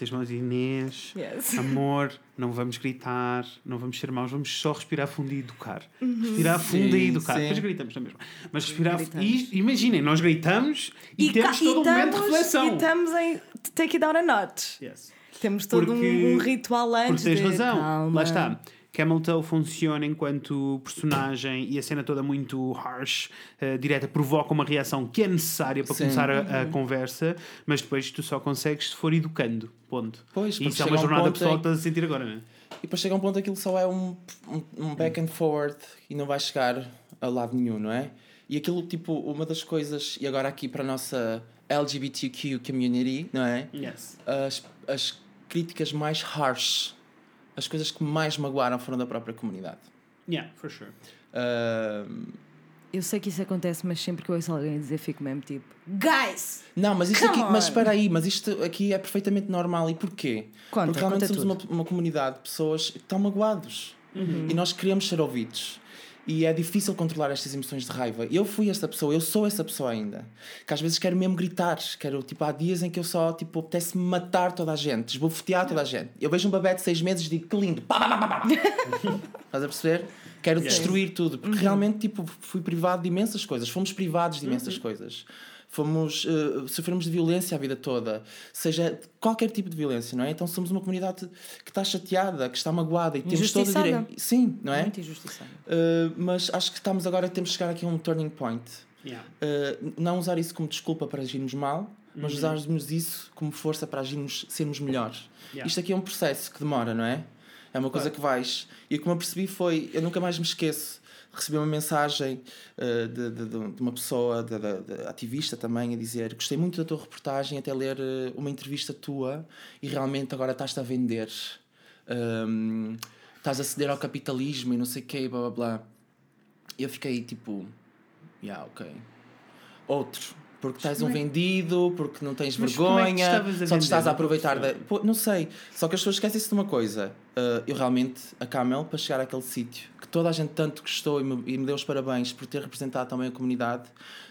as mãos, Inês, Yes. amor, não vamos gritar, não vamos ser maus, vamos só respirar fundo e educar. Respirar fundo e educar. sim. Depois gritamos na mesma. Mas respirar. Gritamos. E imaginem, nós gritamos e, temos ca- todo um momento de reflexão. E estamos em take it down a notch. Yes. Temos todo um- Porque- um, ritual antes Porque tens de razão, calma. lá está. Camel Toe funciona enquanto personagem e a cena toda muito harsh, eh, direta, provoca uma reação que é necessária para Sim. começar a, a conversa, mas depois tu só consegues se for educando. Ponto. Pois, e isso é uma um jornada ponto pessoal em- que estás a sentir agora, não é? E depois chega um ponto aquilo só é um, um, um back and forward e não vai chegar a lado nenhum, não é? E aquilo, tipo, uma das coisas, e agora aqui para a nossa LGBTQ community, não é? Yes. As, as críticas mais harsh, as coisas que mais magoaram foram da própria comunidade. Yeah, for sure. Ahm, Eu sei que isso acontece, mas sempre que eu ouço alguém dizer, fico mesmo tipo, Guys! não, mas isto Come aqui, mas espera aí, mas isto aqui é perfeitamente normal. E porquê? Conta, Porque realmente conta somos tudo. uma, uma comunidade de pessoas que estão magoados e nós queremos ser ouvidos. E é difícil controlar estas emoções de raiva. Eu fui esta pessoa, eu sou essa pessoa ainda. Que às vezes quero mesmo gritar. Quero, tipo, há dias em que eu só, tipo, apetece-me matar toda a gente, desbofetear toda a gente. Eu vejo um bebê de seis meses e digo, que lindo, pá, pá, pá, pá. Estás a perceber? Quero destruir tudo, porque realmente tipo, fui privado de imensas coisas, fomos privados de imensas coisas. Fomos, eh, sofremos de violência a vida toda, seja qualquer tipo de violência, não é? Então somos uma comunidade que está chateada, que está magoada e temos todo o Injustiçada. direito. Sim, não é? Muito injustiçado. Eh, mas acho que estamos agora, temos que chegar aqui a um turning point. Yeah. Uh, não usar isso como desculpa para agirmos mal, mas usarmos isso como força para agirmos, sermos melhores. Yeah. Isto aqui é um processo que demora, não é? É uma coisa que vais. E o que me apercebi foi, eu nunca mais me esqueço, recebi uma mensagem uh, de, de, de- uma pessoa, de, de- ativista também, a dizer: Gostei muito da tua reportagem, até ler uh, uma entrevista tua e realmente agora estás-te a vender. Um, estás a ceder ao capitalismo e não sei o quê, blá blá blá. E eu fiquei tipo, yeah, ok. Outro, porque estás um vendido, porque não tens Mas é vergonha, a só te estás a aproveitar da. Pô, não sei. Só que as pessoas esquecem-se de uma coisa. Uh, eu realmente, a Camel, para chegar àquele sítio, que toda a gente tanto gostou e me, e me deu os parabéns por ter representado também a comunidade,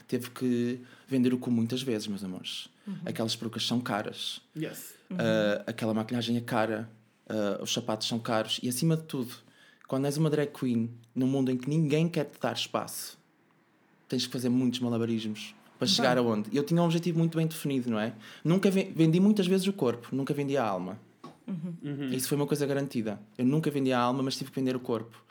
teve que vender o cu muitas vezes, meus amores. Aquelas perucas são caras. Yes. Uh, aquela maquilhagem é cara, uh, os sapatos são caros e acima de tudo, quando és uma drag queen num mundo em que ninguém quer te dar espaço, tens que fazer muitos malabarismos para chegar aonde. E eu tinha um objetivo muito bem definido, não é? Nunca ve- vendi muitas vezes o corpo, nunca vendi a alma. Isso foi uma coisa garantida. Eu nunca vendi a alma, mas tive que vender o corpo.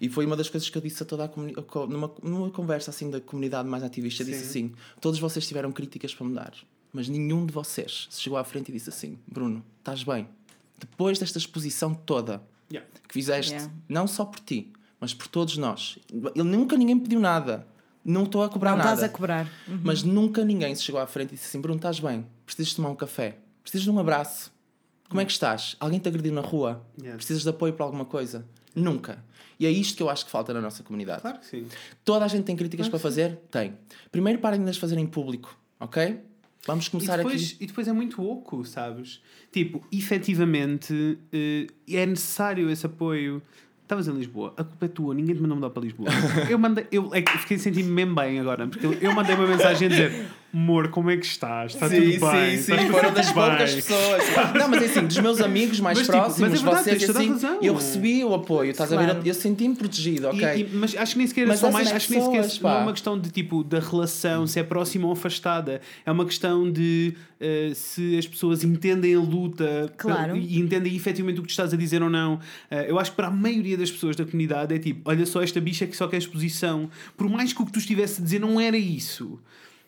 E foi uma das coisas que eu disse a toda a comunidade, numa, numa conversa assim da comunidade mais ativista, disse Sim. assim: todos vocês tiveram críticas para mudar, mas nenhum de vocês se chegou à frente e disse assim: Bruno, estás bem. Depois desta exposição toda Yeah. que fizeste, Yeah. não só por ti, mas por todos nós. Ele nunca ninguém pediu nada. Não estou a cobrar Não nada. estás a cobrar. Mas nunca ninguém se chegou à frente e disse assim: Bruno, estás bem? Precisas tomar um café? Precisas de um abraço? Como é que estás? Alguém te agrediu na rua? Yes. Precisas de apoio para alguma coisa? Nunca. E é isto que eu acho que falta na nossa comunidade. Claro que sim. Toda a gente tem críticas para fazer? Tem. Primeiro parem de as fazer em público, ok? Vamos E começar depois, aqui. e depois é muito oco, sabes? Tipo, efetivamente eh, é necessário esse apoio. Estavas em Lisboa, a culpa é tua, ninguém te mandou mudar para Lisboa. eu mandei, eu, é que fiquei sentindo mesmo bem agora, porque eu mandei uma mensagem a dizer: Amor, como é que estás? Está tudo bem? Está tudo Foram das bem." poucas pessoas. Não, mas é assim, dos meus amigos mais Mas, tipo, próximos, mas é verdade, vocês a assim, razão. eu recebi o apoio, estás a Claro. ver? Eu senti-me protegido, ok? E- e- mas acho que nem sequer é Mas só mais. Acho que nem sequer pessoas, não é pá. uma questão de tipo da relação, se é próxima ou afastada. É uma questão de eh, se as pessoas entendem a luta Claro. eh, e entendem efetivamente o que tu estás a dizer ou não. Eh, eu acho que para a maioria das pessoas da comunidade é tipo: olha só, esta bicha que só quer exposição. Por mais que o que tu estivesse a dizer não era isso.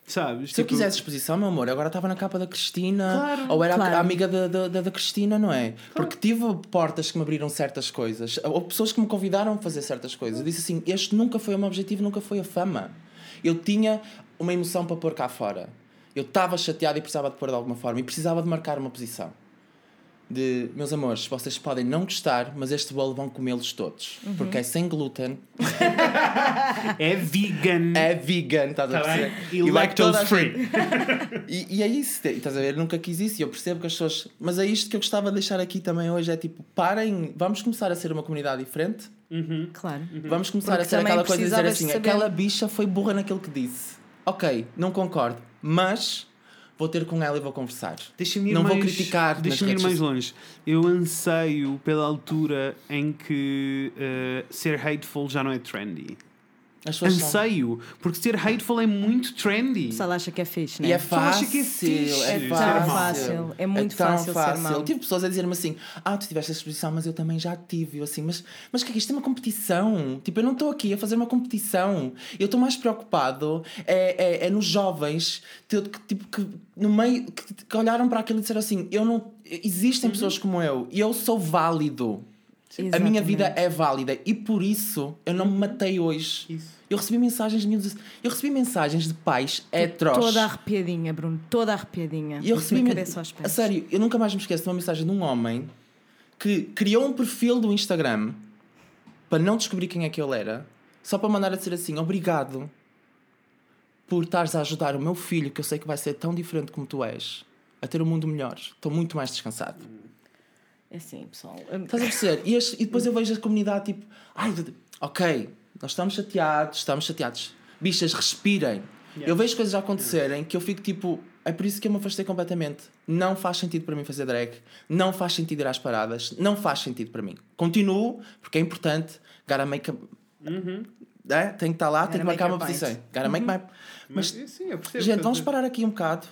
Sabes? Se eu Tipo, quisesse exposição, meu amor, agora estava na capa da Cristina, Claro. ou era a- Claro. a amiga da, da, da- da Cristina, não é? Porque tive portas que me abriram certas coisas, ou pessoas que me convidaram a fazer certas coisas. Eu disse assim: este nunca foi o meu objetivo, nunca foi a fama. Eu tinha uma emoção para pôr cá fora. Eu estava chateado e precisava de pôr de alguma forma, e precisava de marcar uma posição. De, meus amores, vocês podem não gostar, mas este bolo vão comê-los todos. Uhum. Porque é sem glúten, É vegan. é vegan, estás a Tá bem? perceber? E a lactose free. E, e é isso, estás a ver? Eu nunca quis isso e eu percebo que as pessoas. Mas é isto que eu gostava de deixar aqui também hoje: é tipo, parem, vamos começar a ser uma comunidade diferente, Claro. vamos começar Porque a ser aquela coisa de dizer assim: saber. aquela bicha foi burra naquilo que disse. Ok, não concordo, mas vou ter com ela e vou conversar. Deixa-me ir Não vou mais, criticar nas Deixa-me ir mais longe. Eu anseio pela altura em que eh, ser hateful já não é trendy. São- Anseio, porque ser hateful é muito trendy. O pessoal acha que é fixe, né? E é Só acha fácil, que é fixe é fácil. fácil, é muito tão fácil ser mau. Tive pessoas a dizer-me assim: Ah, tu tiveste essa exposição, mas eu também já tive. Eu assim, mas, mas o que é que isto é uma competição? Tipo, eu não estou aqui a fazer uma competição. Eu estou mais preocupado é, é, é nos jovens que, tipo, que no meio que, que olharam para aquilo e disseram assim: eu não, existem pessoas como eu e eu sou válido. A minha Exatamente. vida é válida e por isso eu não me matei hoje. Isso. Eu recebi mensagens de miúdos- Eu recebi mensagens de pais heteros. Toda arrepiadinha, Bruno. Toda arrepiadinha. E eu recebi. a me- A sério, eu nunca mais me esqueço de uma mensagem de um homem que criou um perfil do Instagram para não descobrir quem é que ele era, só para mandar a dizer assim: Obrigado por estares a ajudar o meu filho, que eu sei que vai ser tão diferente como tu és, a ter um mundo melhor. Estou muito mais descansado. É assim, pessoal. Estás a perceber? E, este- e depois eu vejo a comunidade tipo, ai, ok, nós estamos chateados, estamos chateados. Bichas, respirem. Eu vejo coisas a acontecerem que eu fico tipo, é por isso que eu me afastei completamente. Não faz sentido para mim fazer drag, não faz sentido ir às paradas, não faz sentido para mim. Continuo, porque é importante, gotta make a. É? Tem que estar lá, tem que marcar uma posição. Gotta make my. Mas, Mas, sim, eu percebo. gente, vamos parar aqui um bocado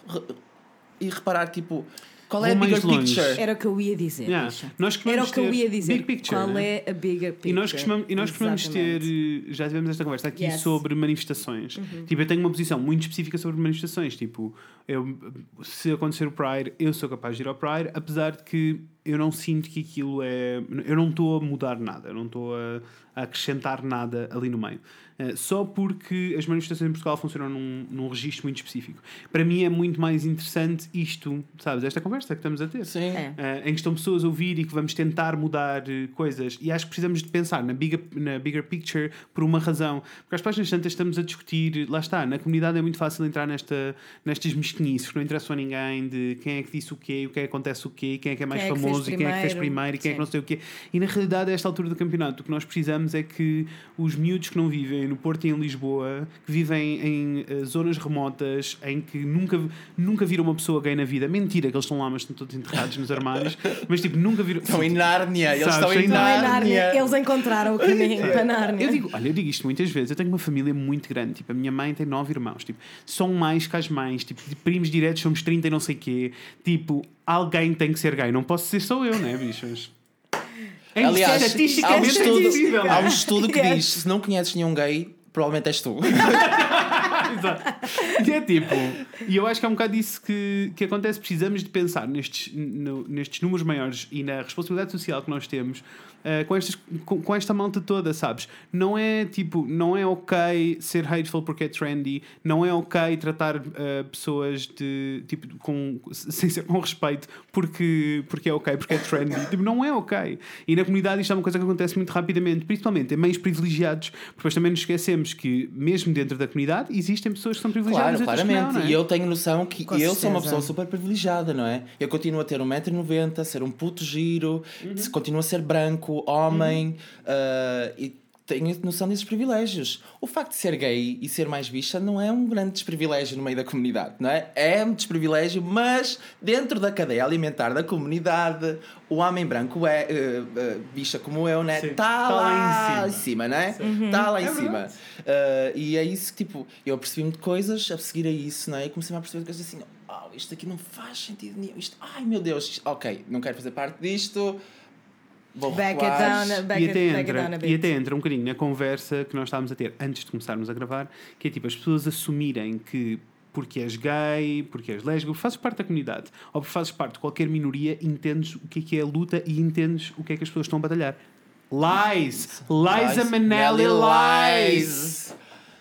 e reparar, tipo, qual é a bigger picture? Era o que eu ia dizer. Yeah. Nós Era o que eu ia dizer. big picture, Qual né? é a bigger picture? E nós costumamos, e nós costumamos ter, já tivemos esta conversa aqui Yes. Uhum. sobre manifestações. Tipo, eu tenho uma posição muito específica sobre manifestações. Tipo, eu, se acontecer o Pride, eu sou capaz de ir ao Pride, apesar de que eu não sinto que aquilo é. Eu não estou a mudar nada, eu não estou a, a acrescentar nada ali no meio. Eh, só porque as manifestações em Portugal funcionam num, num registro muito específico. Para mim é muito mais interessante isto, sabes, esta conversa que estamos a ter. Sim. É. Eh, em que estão pessoas a ouvir e que vamos tentar mudar eh, coisas. E acho que precisamos de pensar na bigger, na bigger picture por uma razão. Porque às páginas tantas estamos a discutir, lá está, na comunidade é muito fácil entrar nesta, nestas mesquinices que não interessam a ninguém de quem é que disse o quê, o que é que acontece o quê, quem é que é mais Quem é famoso e quem é que fez primeiro. e quem é que não Sim. sei o quê. E na realidade, a esta altura do campeonato, o que nós precisamos é que os miúdos que não vivem no Porto e em Lisboa, que vivem em eh, zonas remotas, em que nunca, nunca viram uma pessoa gay na vida, mentira que eles estão lá, mas estão todos enterrados nos armários, mas tipo, nunca viram. Estão em Nárnia, eles Sabes, estão em é Nárnia. Nárnia. Eles encontraram o caminho para Nárnia. Eu digo, olha, eu digo isto muitas vezes. Eu tenho uma família muito grande. Tipo, a minha mãe tem nove irmãos. Tipo, são mais que as mães. Tipo, de primos diretos somos 30 e não sei quê. Tipo, alguém tem que ser gay. Não posso ser só eu, né, bichos? É Aliás, há um, estudo, há um estudo que diz: se não conheces nenhum gay, provavelmente és tu. Exato. E é tipo, e eu acho que é um bocado isso que, que acontece. Precisamos de pensar nestes, no- nestes números maiores e na responsabilidade social que nós temos eh, com, estas, com, com esta malta toda, sabes? Não é tipo, não é ok ser hateful porque é trendy, não é ok tratar eh, pessoas de tipo com, sem ser com respeito porque, porque é ok, porque é trendy. Tipo, não é ok. E na comunidade isto é uma coisa que acontece muito rapidamente, principalmente em meios privilegiados, porque depois também nos esquecemos que, mesmo dentro da comunidade, existem pessoas que são privilegiadas Claro, claramente. não, não é? E eu tenho noção que Com eu sou uma certeza. pessoa super privilegiada, não é? Eu continuo a ter 1,90m, ser um puto giro, Uhum. continuo a ser branco, homem, ah, e tenho noção desses privilégios. O facto de ser gay e ser mais bicha não é um grande desprivilégio no meio da comunidade, não é? É um desprivilégio, mas dentro da cadeia alimentar da comunidade, o homem branco é ah, ah, bicha como eu, né? Está Tá lá, lá em em cima, não é? Está lá em É cima. Uh, e é isso que, tipo, eu apercebi-me de coisas a seguir a isso, não é? E comecei a perceber de coisas assim, oh, isto aqui não faz sentido nenhum. Isto, ai meu Deus, isto- ok, não quero fazer parte disto, Back it down, back e it, até, back it entra, down a e até entra um bocadinho na conversa que nós estávamos a ter antes de começarmos a gravar, que é tipo as pessoas assumirem que porque és gay, porque és lésbico, fazes parte da comunidade, ou porque fazes parte de qualquer minoria, entendes o que é que é a luta e entendes o que é que as pessoas estão a batalhar. Lies! Liza Manelli lies!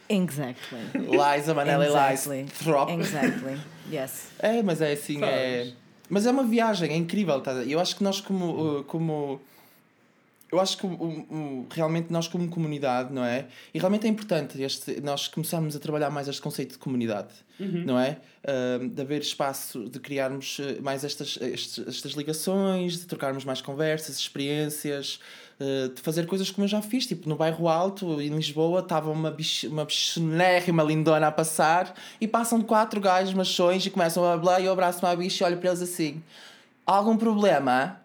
Exactly. Liza Manelli exactly. lies. Throp. Exactly. Yes. É, mas é assim, é... Mas é uma viagem, é incrível. Tá? Eu acho que nós como... uh, como eu acho que o- o- realmente nós como comunidade, não é? E realmente é importante este, nós começarmos a trabalhar mais este conceito de comunidade, não é? Ahm, de haver espaço, de criarmos eh, mais estas, estes- estas ligações, de trocarmos mais conversas, experiências, eh, de fazer coisas como eu já fiz. Tipo, no bairro Alto, em Lisboa, estava uma, bicho, uma bichonérrima lindona a passar e passam quatro gajos machões e começam a falar e eu abraço-me à bicha e olho para eles assim. Algum problema?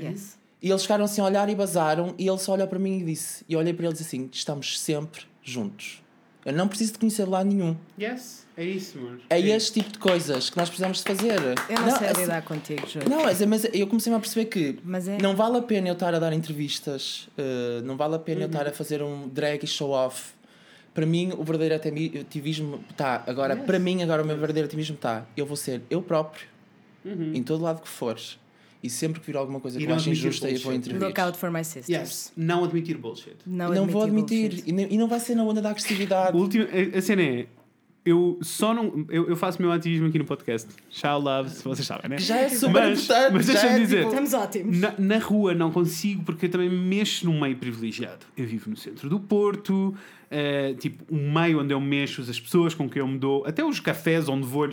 Yes. E eles ficaram assim a olhar e basaram, e ele só olhou para mim e disse: E eu olhei para eles assim: Estamos sempre juntos. Eu não preciso de conhecer lá nenhum. Yes, é isso, amor. É este tipo de coisas que nós precisamos de fazer. Eu não, sei assim- lidar contigo, Júlio. Não, mas, mas eu comecei a perceber que Mas é- não vale a pena eu estar a dar entrevistas, eh, não vale a pena eu estar a fazer um drag e show off. Para mim, o verdadeiro ativismo está. Agora, para mim, agora o meu verdadeiro ativismo está. Eu vou ser eu próprio, em todo lado que fores. E sempre que vir alguma coisa E que eu não acho injusta, eu vou bullshit. intervir. Look out for my sisters. Yes, não admitir bullshit. Não, não vou admitir. bullshit. E, nem- e não vai ser na onda da agressividade. O último, a, cena é. Eu só não. Eu, eu faço meu ativismo aqui no podcast. Child love, se vocês sabem, né? Já é super Mas- importante. mas já deixa-me é, dizer. tipo, Estamos ótimos. Na, na rua não consigo porque eu também mexo num meio privilegiado. Eu vivo no centro do Porto, eh, tipo, um meio onde eu mexo, as pessoas com quem eu me dou, até os cafés onde vou.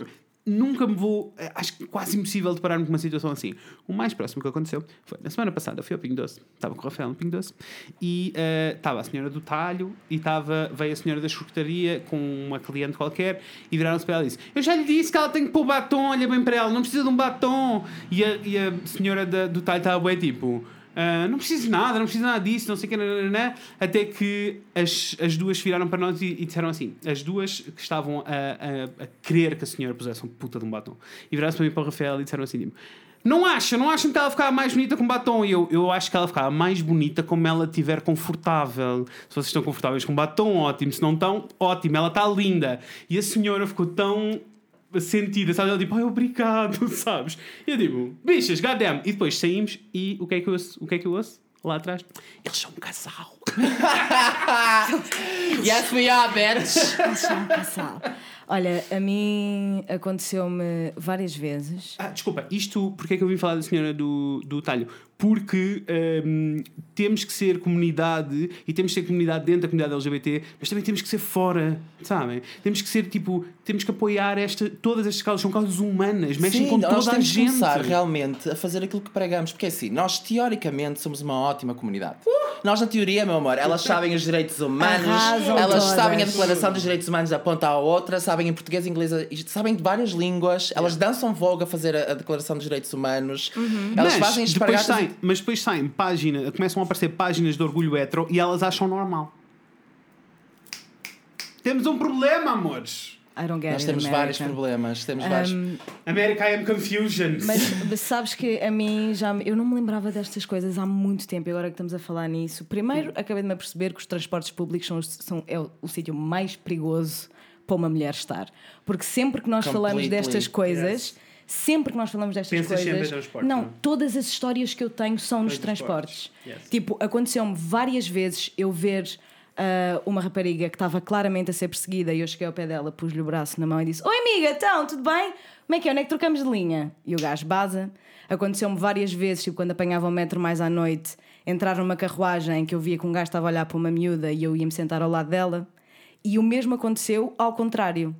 Nunca me vou. eh, Acho que quase impossível deparar-me com uma situação assim. O mais próximo que aconteceu foi na semana passada. Eu fui ao Pingo Doce, estava com o Rafael no Pingo Doce e eh, estava a senhora do talho e estava, veio a senhora da churrutaria com uma cliente qualquer e viraram-se para ela e disse: Eu já lhe disse que ela tem que pôr batom, olha bem para ela, não precisa de um batom. E a, e a senhora da- do talho estava bem tipo. "Ah, não preciso de nada, não preciso de nada disso, não sei o que, nananana." até que as, as duas viraram para nós e, e disseram assim: as duas que estavam a, a, a querer que a senhora pusesse um puta de um batom, e viraram-se para mim para o Rafael e disseram assim: tipo, não acham, não acham que ela ficava mais bonita com batom? E eu, eu acho que ela ficava mais bonita como ela estiver confortável. Se vocês estão confortáveis com batom, ótimo. Se não estão, ótimo. Ela está linda. E a senhora ficou tão sentida, sabe? Ela tipo, ai, obrigado, sabes? E eu digo, bichas, goddamn. E depois saímos e o que é que eu ouço? O que é que eu ouço? Lá atrás, eles são um casal. Yes, we are, bitch! Casal, casal. Olha, a mim aconteceu-me várias vezes. Ah, desculpa, isto, porque é que eu vim falar da senhora do, do talho? Porque hum, temos que ser comunidade e temos que ser comunidade dentro da comunidade LGBT, mas também temos que ser fora, sabem? Temos que ser tipo, temos que apoiar esta, todas estas causas, são causas humanas, mexem Sim, com toda a temos que gente. começar realmente a fazer aquilo que pregamos, porque é assim, nós teoricamente somos uma ótima comunidade. Nós, na teoria, meu amor, elas sabem os direitos humanos, Arrasam elas todas. sabem a Declaração dos Direitos Humanos da ponta à outra, sabem em português, inglês, sabem de várias línguas, elas dançam vogue a fazer a, a Declaração dos Direitos Humanos, elas mas fazem depois espargatas. Saem, mas depois saem página, começam a aparecer páginas de orgulho hetero e elas acham normal. Temos um problema, amores. I don't get Nós it, temos America. vários problemas, temos vários. America I am confusion. Mas sabes que a mim já me- eu não me lembrava destas coisas há muito tempo, e agora que estamos a falar nisso. Primeiro, acabei de me aperceber que os transportes públicos são, são é o, o sítio mais perigoso para uma mulher estar. Porque sempre que nós falamos Completely. destas coisas, Yes. Sempre que nós falamos destas Pensas sempre coisas. em transporte, não, não todas as histórias que eu tenho são nos transportes. transportes. Yes. Tipo, aconteceu-me várias vezes eu ver ah, uma rapariga que estava claramente a ser perseguida e eu cheguei ao pé dela, pus-lhe o braço na mão e disse: Oi, amiga, então, tudo bem? Como é que é? Onde é que trocamos de linha? E o gajo baza. Aconteceu-me várias vezes, tipo, quando apanhava o metro mais à noite, entrar numa carruagem que eu via que um gajo estava a olhar para uma miúda e eu ia-me sentar ao lado dela. E o mesmo aconteceu ao contrário.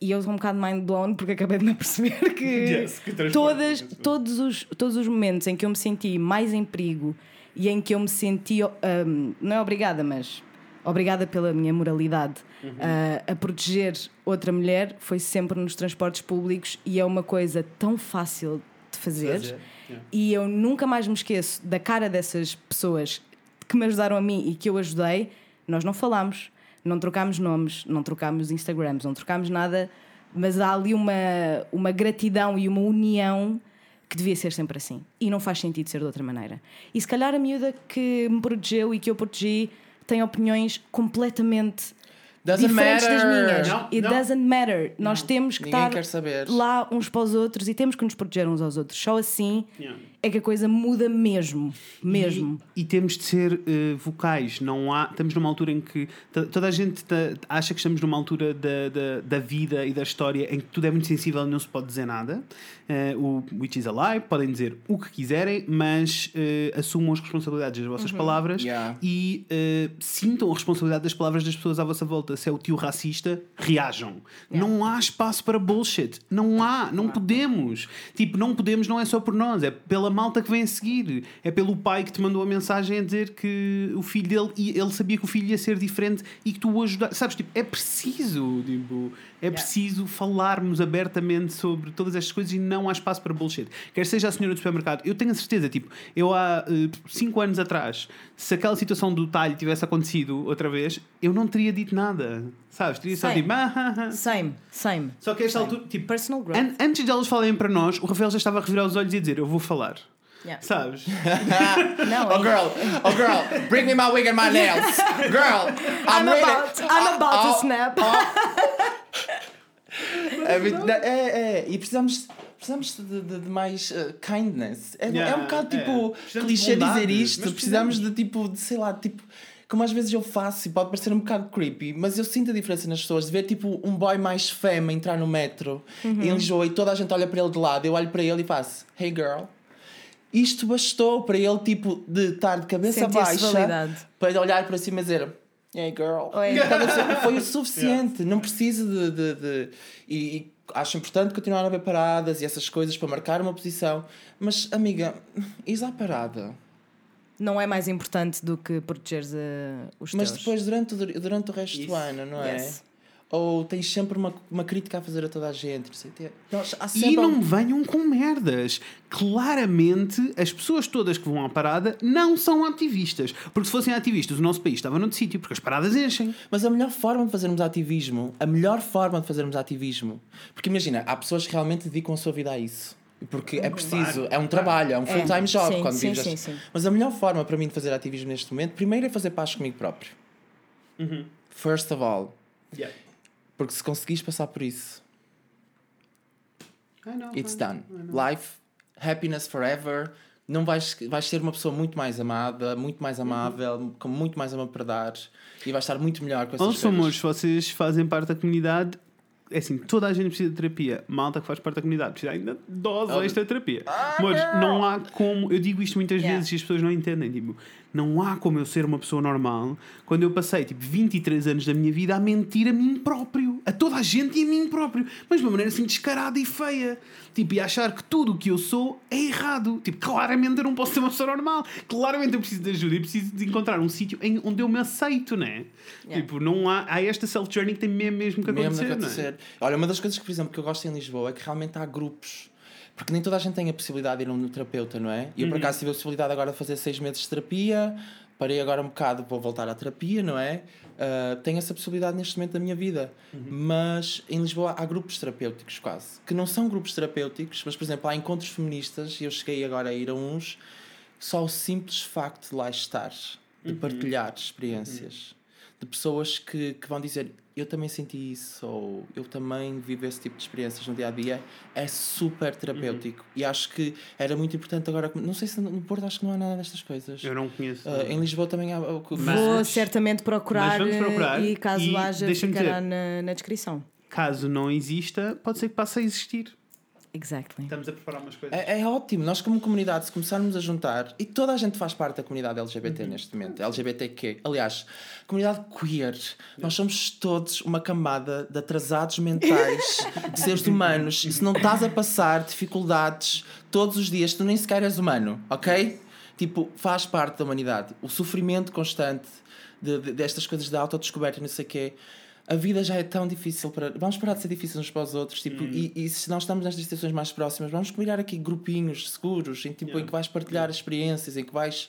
E eu estou um bocado mind blown porque acabei de me perceber que, Yes, que todas, todos, os, todos os momentos em que eu me senti mais em perigo e em que eu me senti, hum, não é obrigada, mas obrigada pela minha moralidade Uhum. uh, a proteger outra mulher, foi sempre nos transportes públicos e é uma coisa tão fácil de fazer. Fazer, yeah. E eu nunca mais me esqueço da cara dessas pessoas que me ajudaram a mim e que eu ajudei. Nós não falámos, não trocámos nomes, não trocámos Instagrams, não trocámos nada, mas há ali uma, uma gratidão e uma união que devia ser sempre assim. E não faz sentido ser de outra maneira. E se calhar a miúda que me protegeu e que eu protegi tem opiniões completamente Doesn't diferentes das matter. minhas. Não, It não. doesn't matter. Nós temos que Ninguém estar lá uns para os outros e temos que nos proteger uns aos outros. Só assim Yeah. É que a coisa muda mesmo. Mesmo. E, e temos de ser eh, vocais. Não há, estamos numa altura em que to- toda a gente ta- acha que estamos numa altura da, da, da vida e da história em que tudo é muito sensível e não se pode dizer nada. Eh, o Which is a lie, podem dizer o que quiserem, mas eh, assumam as responsabilidades das vossas palavras Yeah. e sintam a responsabilidade das palavras das pessoas à vossa volta. Se é o tio racista, reajam. Não há espaço para bullshit. Não há, não podemos. Tipo, não podemos, não é só por nós, é pela malta que vem a seguir. É pelo pai que te mandou a mensagem a dizer que o filho dele, ele sabia que o filho ia ser diferente e que tu o ajudaste. Sabes, tipo, é preciso, tipo, é preciso falarmos abertamente sobre todas estas coisas e não há espaço para bullshit. Quer seja a senhora do supermercado, eu tenho a certeza, tipo, eu há 5 anos atrás, se aquela situação do talho tivesse acontecido outra vez, eu não teria dito nada. Sabes? Teria só Same. tipo, ah, ah, ah. Same, same. Só que a esta altura, tipo, Personal growth. an- antes de elas falarem para nós, o Rafael já estava a revirar os olhos e a dizer: Eu vou falar. Yeah. Sabes? Não, Oh é- girl, oh girl, bring me my wig and my nails. Girl, I'm, I'm ready. about, I'm about Oh, to snap. É, muito- é, é, e precisamos, precisamos de, de- de mais uh, kindness. É, Yeah, é um bocado é. tipo Precisamos clichê de bondade, dizer isto. mas Precisamos precisamos. de tipo, de, sei lá, tipo. Como às vezes eu faço e pode parecer um bocado creepy, mas eu sinto a diferença nas pessoas de ver tipo um boy mais fêmea entrar no metro Uhum. em Lisboa e toda a gente olha para ele de lado. Eu olho para ele e faço, hey girl. Isto bastou para ele, tipo, de estar de cabeça baixa validado. para ele olhar para cima e dizer Hey girl. Oi. Estava a ser- Foi o suficiente. Não preciso de. de, de- E, e acho importante continuar a ver paradas e essas coisas para marcar uma posição. Mas, amiga, isso à parada. Não é mais importante do que protegeres uh, os Mas teus. depois, durante, o- durante o resto do Isso. ano, não é? Yes. Ou tens sempre uma, uma crítica a fazer a toda a gente. Não sei, tem- E não algum- venham com merdas. Claramente, as pessoas todas que vão à parada não são ativistas. Porque se fossem ativistas, o nosso país estava noutro sítio, porque as paradas enchem. Mas a melhor forma de fazermos ativismo, a melhor forma de fazermos ativismo, porque imagina, há pessoas que realmente dedicam a sua vida a isso. Porque é preciso, é um trabalho, é um full-time job Sim, quando sim, vives. sim, sim. Mas a melhor forma para mim de fazer ativismo neste momento, primeiro é fazer paz comigo próprio. First of all. Porque se conseguires passar por isso, know, It's done. Life, happiness forever. Não vais, vais ser uma pessoa muito mais amada, muito mais amável, com muito mais amor para dar e vais estar muito melhor com essas Ouçam, coisas. vocês fazem parte da comunidade, é assim, toda a gente precisa de terapia. Malta que faz parte da comunidade precisa ainda de dose Oh. extra de terapia. Amores, não há como. Eu digo isto muitas Yeah. vezes e as pessoas não entendem. Tipo, não há como eu ser uma pessoa normal quando eu passei tipo 23 anos da minha vida a mentir a mim próprio, a toda a gente e a mim próprio, mas de uma maneira assim descarada e feia. Tipo, e achar que tudo o que eu sou é errado. Tipo, claramente eu não posso ser uma pessoa normal. Claramente eu preciso de ajuda e preciso de encontrar um sítio em onde eu me aceito, né? Yeah. Tipo, não há, há esta self-journey que tem mesmo, mesmo que Mesmo acontecer. não é? acontecer. Olha, uma das coisas que, por exemplo, que eu gosto em Lisboa é que realmente há grupos. Porque nem toda a gente tem a possibilidade de ir a um terapeuta, não é? E eu, por Uhum. acaso, tive a possibilidade agora de fazer seis meses de terapia. Parei agora um bocado para voltar à terapia, não é? Ah, tenho essa possibilidade neste momento da minha vida. Uhum. Mas em Lisboa há grupos terapêuticos quase. Que não são grupos terapêuticos, mas, por exemplo, há encontros feministas. E eu cheguei agora a ir a uns. Só o simples facto de lá estar, de Uhum. partilhar experiências de pessoas que, que vão dizer eu também senti isso ou eu também vivo esse tipo de experiências no dia a dia é super terapêutico e acho que era muito importante agora não sei se no Porto acho que não há nada destas coisas Eu não conheço. Ah, em Lisboa também há o que Mas- Vou certamente procurar, mas vamos procurar e caso e haja, deixa-me ficará dizer. na, na descrição. Caso não exista, pode ser que passe a existir. Exactly. Estamos a preparar umas coisas. É, é ótimo, nós como comunidade, se começarmos a juntar, e toda a gente faz parte da comunidade LGBT neste momento, LGBTQ, aliás, comunidade queer, nós somos todos uma camada de atrasados mentais, de seres humanos, e se não estás a passar dificuldades todos os dias, tu nem sequer és humano, ok? Tipo, faz parte da humanidade. O sofrimento constante de, de- destas coisas de autodescoberta e não sei o quê. A vida já é tão difícil para. Vamos parar de ser difíceis uns para os outros. Tipo, e, e se nós estamos nestas situações mais próximas, vamos criar aqui grupinhos seguros em, tipo, em que vais partilhar experiências, em que vais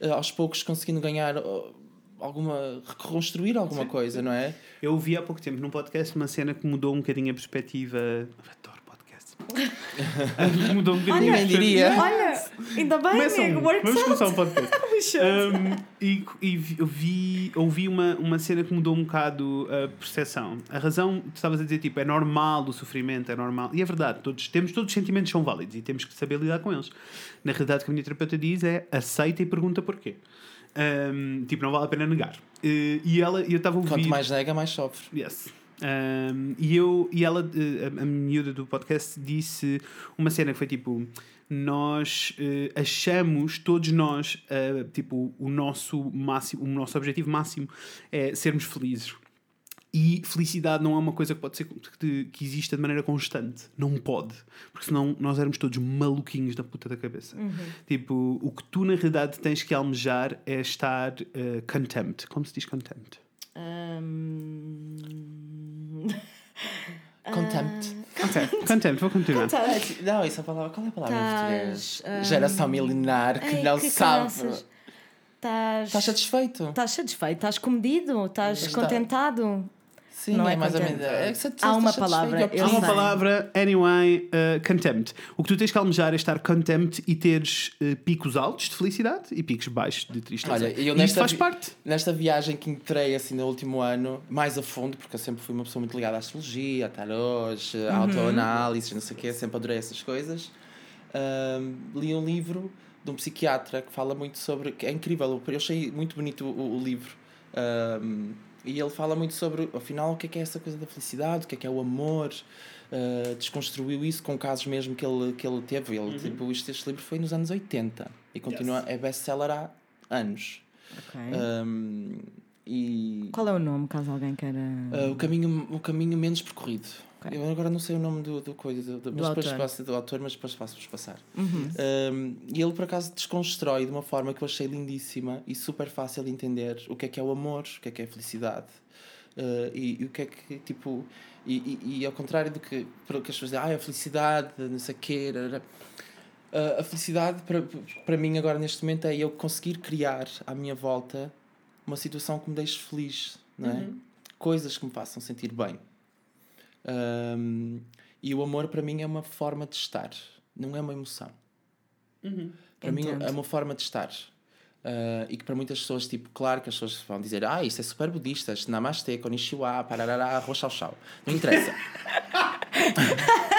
eh, aos poucos conseguindo ganhar oh, alguma. reconstruir alguma coisa, não é? Eu ouvi há pouco tempo num podcast uma cena que mudou um bocadinho a perspectiva. Mudou um bocadinho Ninguém a diria. Olha, ainda bem, Começa amigo. Works vamos out. começar um podcast. Um, e e vi, eu vi, ouvi uma, uma cena que mudou um bocado a percepção. A razão, tu estavas a dizer, tipo, é normal o sofrimento, é normal. E é verdade, todos, temos todos os sentimentos são válidos e temos que saber lidar com eles. Na realidade, o que a minha terapeuta diz é aceita e pergunta porquê. Um, tipo, não vale a pena negar. Uh, e ela, eu estava a ouvir. Quanto mais nega, mais sofre. Yes. Um, e, eu, e ela, eh, a, a miúda do podcast, disse uma cena que foi tipo: Nós eh, achamos, todos nós, eh, tipo, o nosso máximo, o nosso objetivo máximo é sermos felizes. E felicidade não é uma coisa que pode ser que, que exista de maneira constante. Não pode. Porque senão nós éramos todos maluquinhos da puta da cabeça. Tipo, o que tu na realidade tens que almejar é estar eh, contempt. Como se diz contempt? Hum, Contempt. Ok, contempt, vou continuar. Não, isso é a palavra. Qual é a palavra em Estás, português? hum, Geração milenar que Ai, não que sabe. Estás. Estás satisfeito? Estás satisfeito, estás comedido, estás Está. contentado. Sim, Não é, é mais ou menos. É Há uma palavra, Há uma palavra, anyway, uh, contempt. O que tu tens que almejar é estar contempt e teres uh, picos altos de felicidade e picos baixos de tristeza. Olha, eu e nesta isso faz parte. Nesta viagem que entrei assim no último ano, mais a fundo, porque eu sempre fui uma pessoa muito ligada à astrologia, a tarôs, a autoanálise, não sei o quê, sempre adorei essas coisas. Ahm, li um livro de um psiquiatra que fala muito sobre. que é incrível, eu achei muito bonito o, o livro. E ele fala muito sobre, afinal, o que é que é essa coisa da felicidade, o que é que é o amor. ah, desconstruiu isso com casos mesmo que ele, que ele teve. Ele, tipo, este, este livro foi nos anos 80 e continua, é best-seller há anos. Ok. Um, e Qual é o nome, caso alguém queira. uh, o, caminho, o caminho menos percorrido. Ok. Eu agora não sei o nome do, do coisa, do, do- mas depois autor. passo do autor, mas depois faço-vos passar. Uhum. Um, e ele por acaso desconstrói de uma forma que eu achei lindíssima e super fácil de entender o que é que é o amor, o que é que é a felicidade. Uh, e, e o que é que, tipo, e, e, e ao contrário do que, para que as pessoas dizem, ah, a felicidade, não sei o quê, rará." Uh, a felicidade para, para mim agora neste momento é eu conseguir criar à minha volta uma situação que me deixe feliz, não é? Coisas que me façam sentir bem. Um, e o amor para mim é uma forma de estar, não é uma emoção. Para mim Entendo. é uma forma de estar. Uh, e que para muitas pessoas, tipo, claro que as pessoas vão dizer ah, isso é super budista, isto namastê, konnichiwa, parará, arroz chau chau. Não interessa.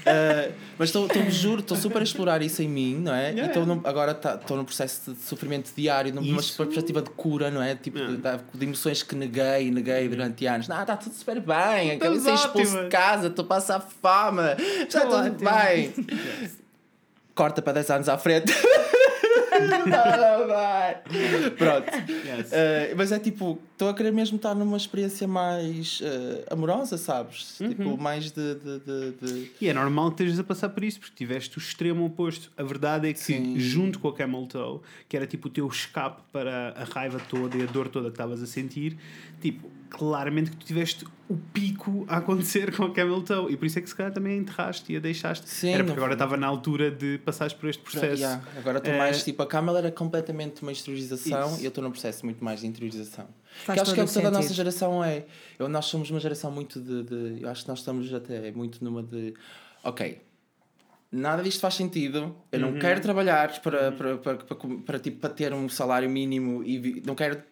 Uh, mas estou, estou- juro, estou super a explorar isso em mim, não é? Yeah, e yeah. num- agora tá- estou num processo de sofrimento diário, numa Isso. perspectiva de cura, não é? Tipo, Yeah. de, de emoções que neguei, neguei durante anos. Não, está tudo super bem, acabei de ser expulso de casa, estou a passar fome, está tudo ótima. bem. Corta para 10 anos à frente. Bem. Pronto. Yes. Uh, mas é tipo, estou a querer mesmo estar numa experiência mais uh, amorosa, sabes? Tipo, mais de. de, de, de- E é normal que estejas a passar por isso, porque tiveste o extremo oposto. A verdade é que, Sim. junto com a Camel Toe, que era tipo o teu escape para a raiva toda e a dor toda que estavas a sentir, tipo, claramente que tu tiveste o pico a acontecer com a Camel Toe. E por isso é que se calhar também a enterraste e a deixaste. Sim, era porque agora estava na altura de passares por este processo. Yeah, Agora estou Eh, mais tipo, a Camel era completamente uma exteriorização Isso. e eu estou num processo muito mais de interiorização. Faz que acho que é o todo que o toda a nossa geração é. Eu, nós somos uma geração muito de, de- Eu acho que nós estamos até muito numa de. Ok. Nada disto faz sentido. Eu Uhum. não quero trabalhar para, para, para, para, para, tipo, para ter um salário mínimo e vi- não quero.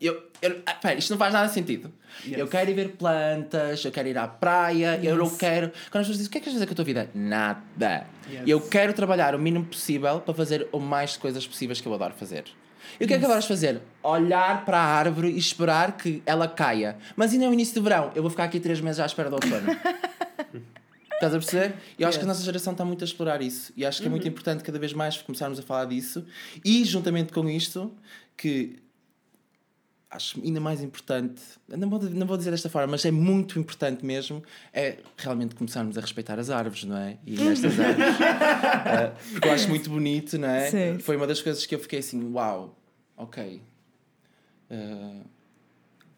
Eu, eu, ah, pera, isto não faz nada de sentido. Yes. Eu quero ir ver plantas, eu quero ir à praia, eu não quero. Quando as pessoas dizem o que é que queres fazer com a tua vida? Nada. Yes. Eu quero trabalhar o mínimo possível para fazer o mais coisas possíveis que eu adoro fazer. E o que é que adoras fazer? Olhar para a árvore e esperar que ela caia. Mas ainda é o início do verão. Eu vou ficar aqui três meses à espera do outono. Estás a perceber? Eu acho que a nossa geração está muito a explorar isso. E acho que é muito importante cada vez mais começarmos a falar disso. E juntamente com isto, que acho ainda mais importante, não vou, não vou dizer desta forma, mas é muito importante mesmo, é realmente começarmos a respeitar as árvores, não é? E nestas árvores. Ah, porque eu acho muito bonito, não é? Sim. Foi uma das coisas que eu fiquei assim, uau, ok. Uh,